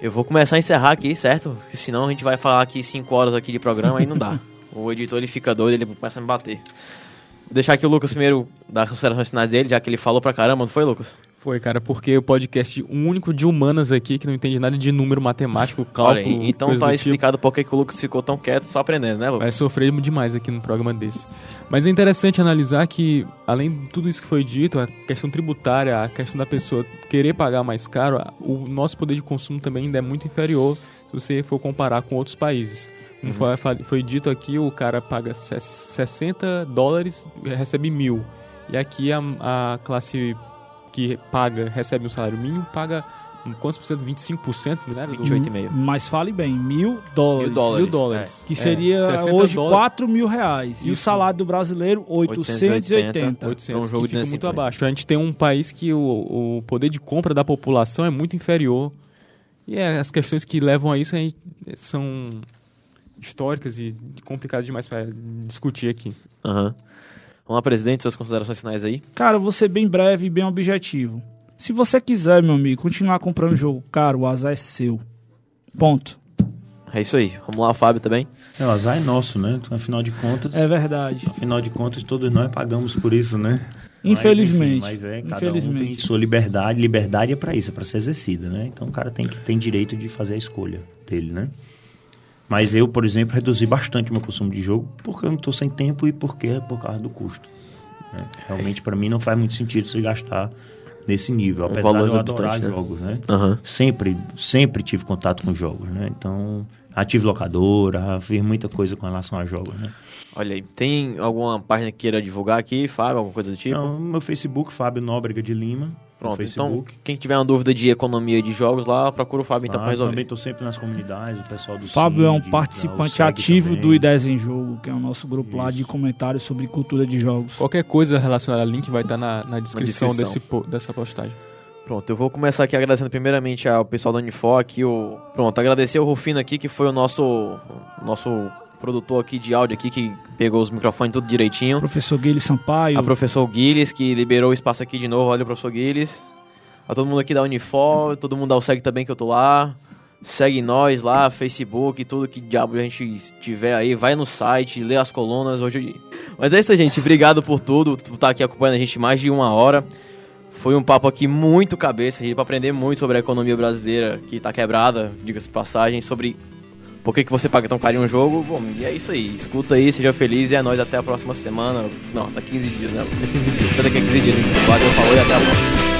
eu vou começar a encerrar aqui, certo? Porque senão a gente vai falar aqui 5 horas aqui de programa e não dá. O editor ele fica doido, ele começa a me bater. Vou deixar aqui o Lucas primeiro dar as considerações finais dele, já que ele falou pra caramba, não foi, Lucas?
Foi, cara, porque o podcast único de humanas aqui que não entende nada de número matemático, cálculo.
Olha então tá
tipo.
explicado por que o Lucas ficou tão quieto, só aprendendo, né, Lucas?
Vai sofrer demais aqui num programa desse. Mas é interessante analisar que, além de tudo isso que foi dito, a questão tributária, a questão da pessoa querer pagar mais caro, o nosso poder de consumo também ainda é muito inferior se você for comparar com outros países. Como foi, fa- foi dito aqui, o cara paga se- 60 dólares e recebe mil. E aqui a, a classe que paga, recebe um salário mínimo, paga quantos por cento? 25%, não era?
28,5.
Mas fale bem, mil dólares.
Mil dólares.
Mil dólares.
Que
É,
seria
60
hoje
dólares.
4 mil reais. E o
Isso.
salário do brasileiro, 880.
800,
É um jogo
que
de
fica
250.
muito abaixo. A gente tem um país que o, o poder de compra da população é muito inferior. E é, as questões que levam a isso a gente- são históricas e complicadas demais para discutir aqui.
Aham. Vamos lá, presidente, suas considerações finais aí.
Cara, vou ser bem breve e bem objetivo. Se você quiser, meu amigo, continuar comprando jogo caro, o azar é seu. Ponto.
É isso aí. Vamos lá, Fábio também.
É, o azar é nosso, né? Então, afinal de contas,
É verdade.
afinal de contas, todos nós pagamos por isso, né?
Infelizmente.
Mas, enfim, mas é, cada
Infelizmente.
um tem sua liberdade. Liberdade é pra isso, é pra ser exercida, né? Então o cara tem que tem direito de fazer a escolha dele, né? Mas eu, por exemplo, reduzi bastante o meu consumo de jogo porque eu não tô sem tempo e porque por causa do custo. né? Realmente, pra mim, não faz muito sentido você gastar nesse nível. Apesar
valor
de eu adorar
né?
jogos, né?
Aham.
Sempre, sempre tive contato com jogos, né? Então, ative locadora, fiz muita coisa com relação a jogos, né?
Olha aí, tem alguma página que queira divulgar aqui, Fábio, alguma coisa do tipo?
Então, meu Facebook, Fábio Nóbrega de Lima.
Pronto, então quem tiver uma dúvida de economia de jogos lá, procura o Fábio então
Ah,
pra resolver.
também estou sempre nas comunidades, o pessoal do
Fábio é um participante
o Seg
ativo
também.
do Ideias em Jogo, que é o nosso grupo lá
Isso.
de comentários sobre cultura de jogos.
Qualquer coisa relacionada ao link vai estar na, na descrição,
descrição.
Desse, dessa postagem.
Pronto, eu vou começar aqui agradecendo primeiramente ao pessoal da Unifor aqui, o... Pronto, agradecer o Rufino aqui, que foi o nosso, o nosso produtor aqui de áudio aqui, que pegou os microfones tudo direitinho.
Professor Guilherme Sampaio,
A professor Guilherme, que liberou o espaço aqui de novo, olha o professor Guilherme. A todo mundo aqui da Unifor, todo mundo da USEG também que eu tô lá. Segue nós lá, Facebook, tudo que diabo a gente tiver aí, vai no site, lê as colunas hoje. Mas é isso, gente. Obrigado por tudo, por estar aqui acompanhando a gente mais de uma hora. Foi um papo aqui muito cabeça, para aprender muito sobre a economia brasileira que tá quebrada, diga-se de passagem, sobre por que, que você paga tão caro em um jogo. Bom, e é isso aí. Escuta aí, seja feliz e é nóis até a próxima semana. Não, daqui 15 dias, né? Daqui 15 dias. Até daqui a 15 dias. Valeu, falou e até a próxima.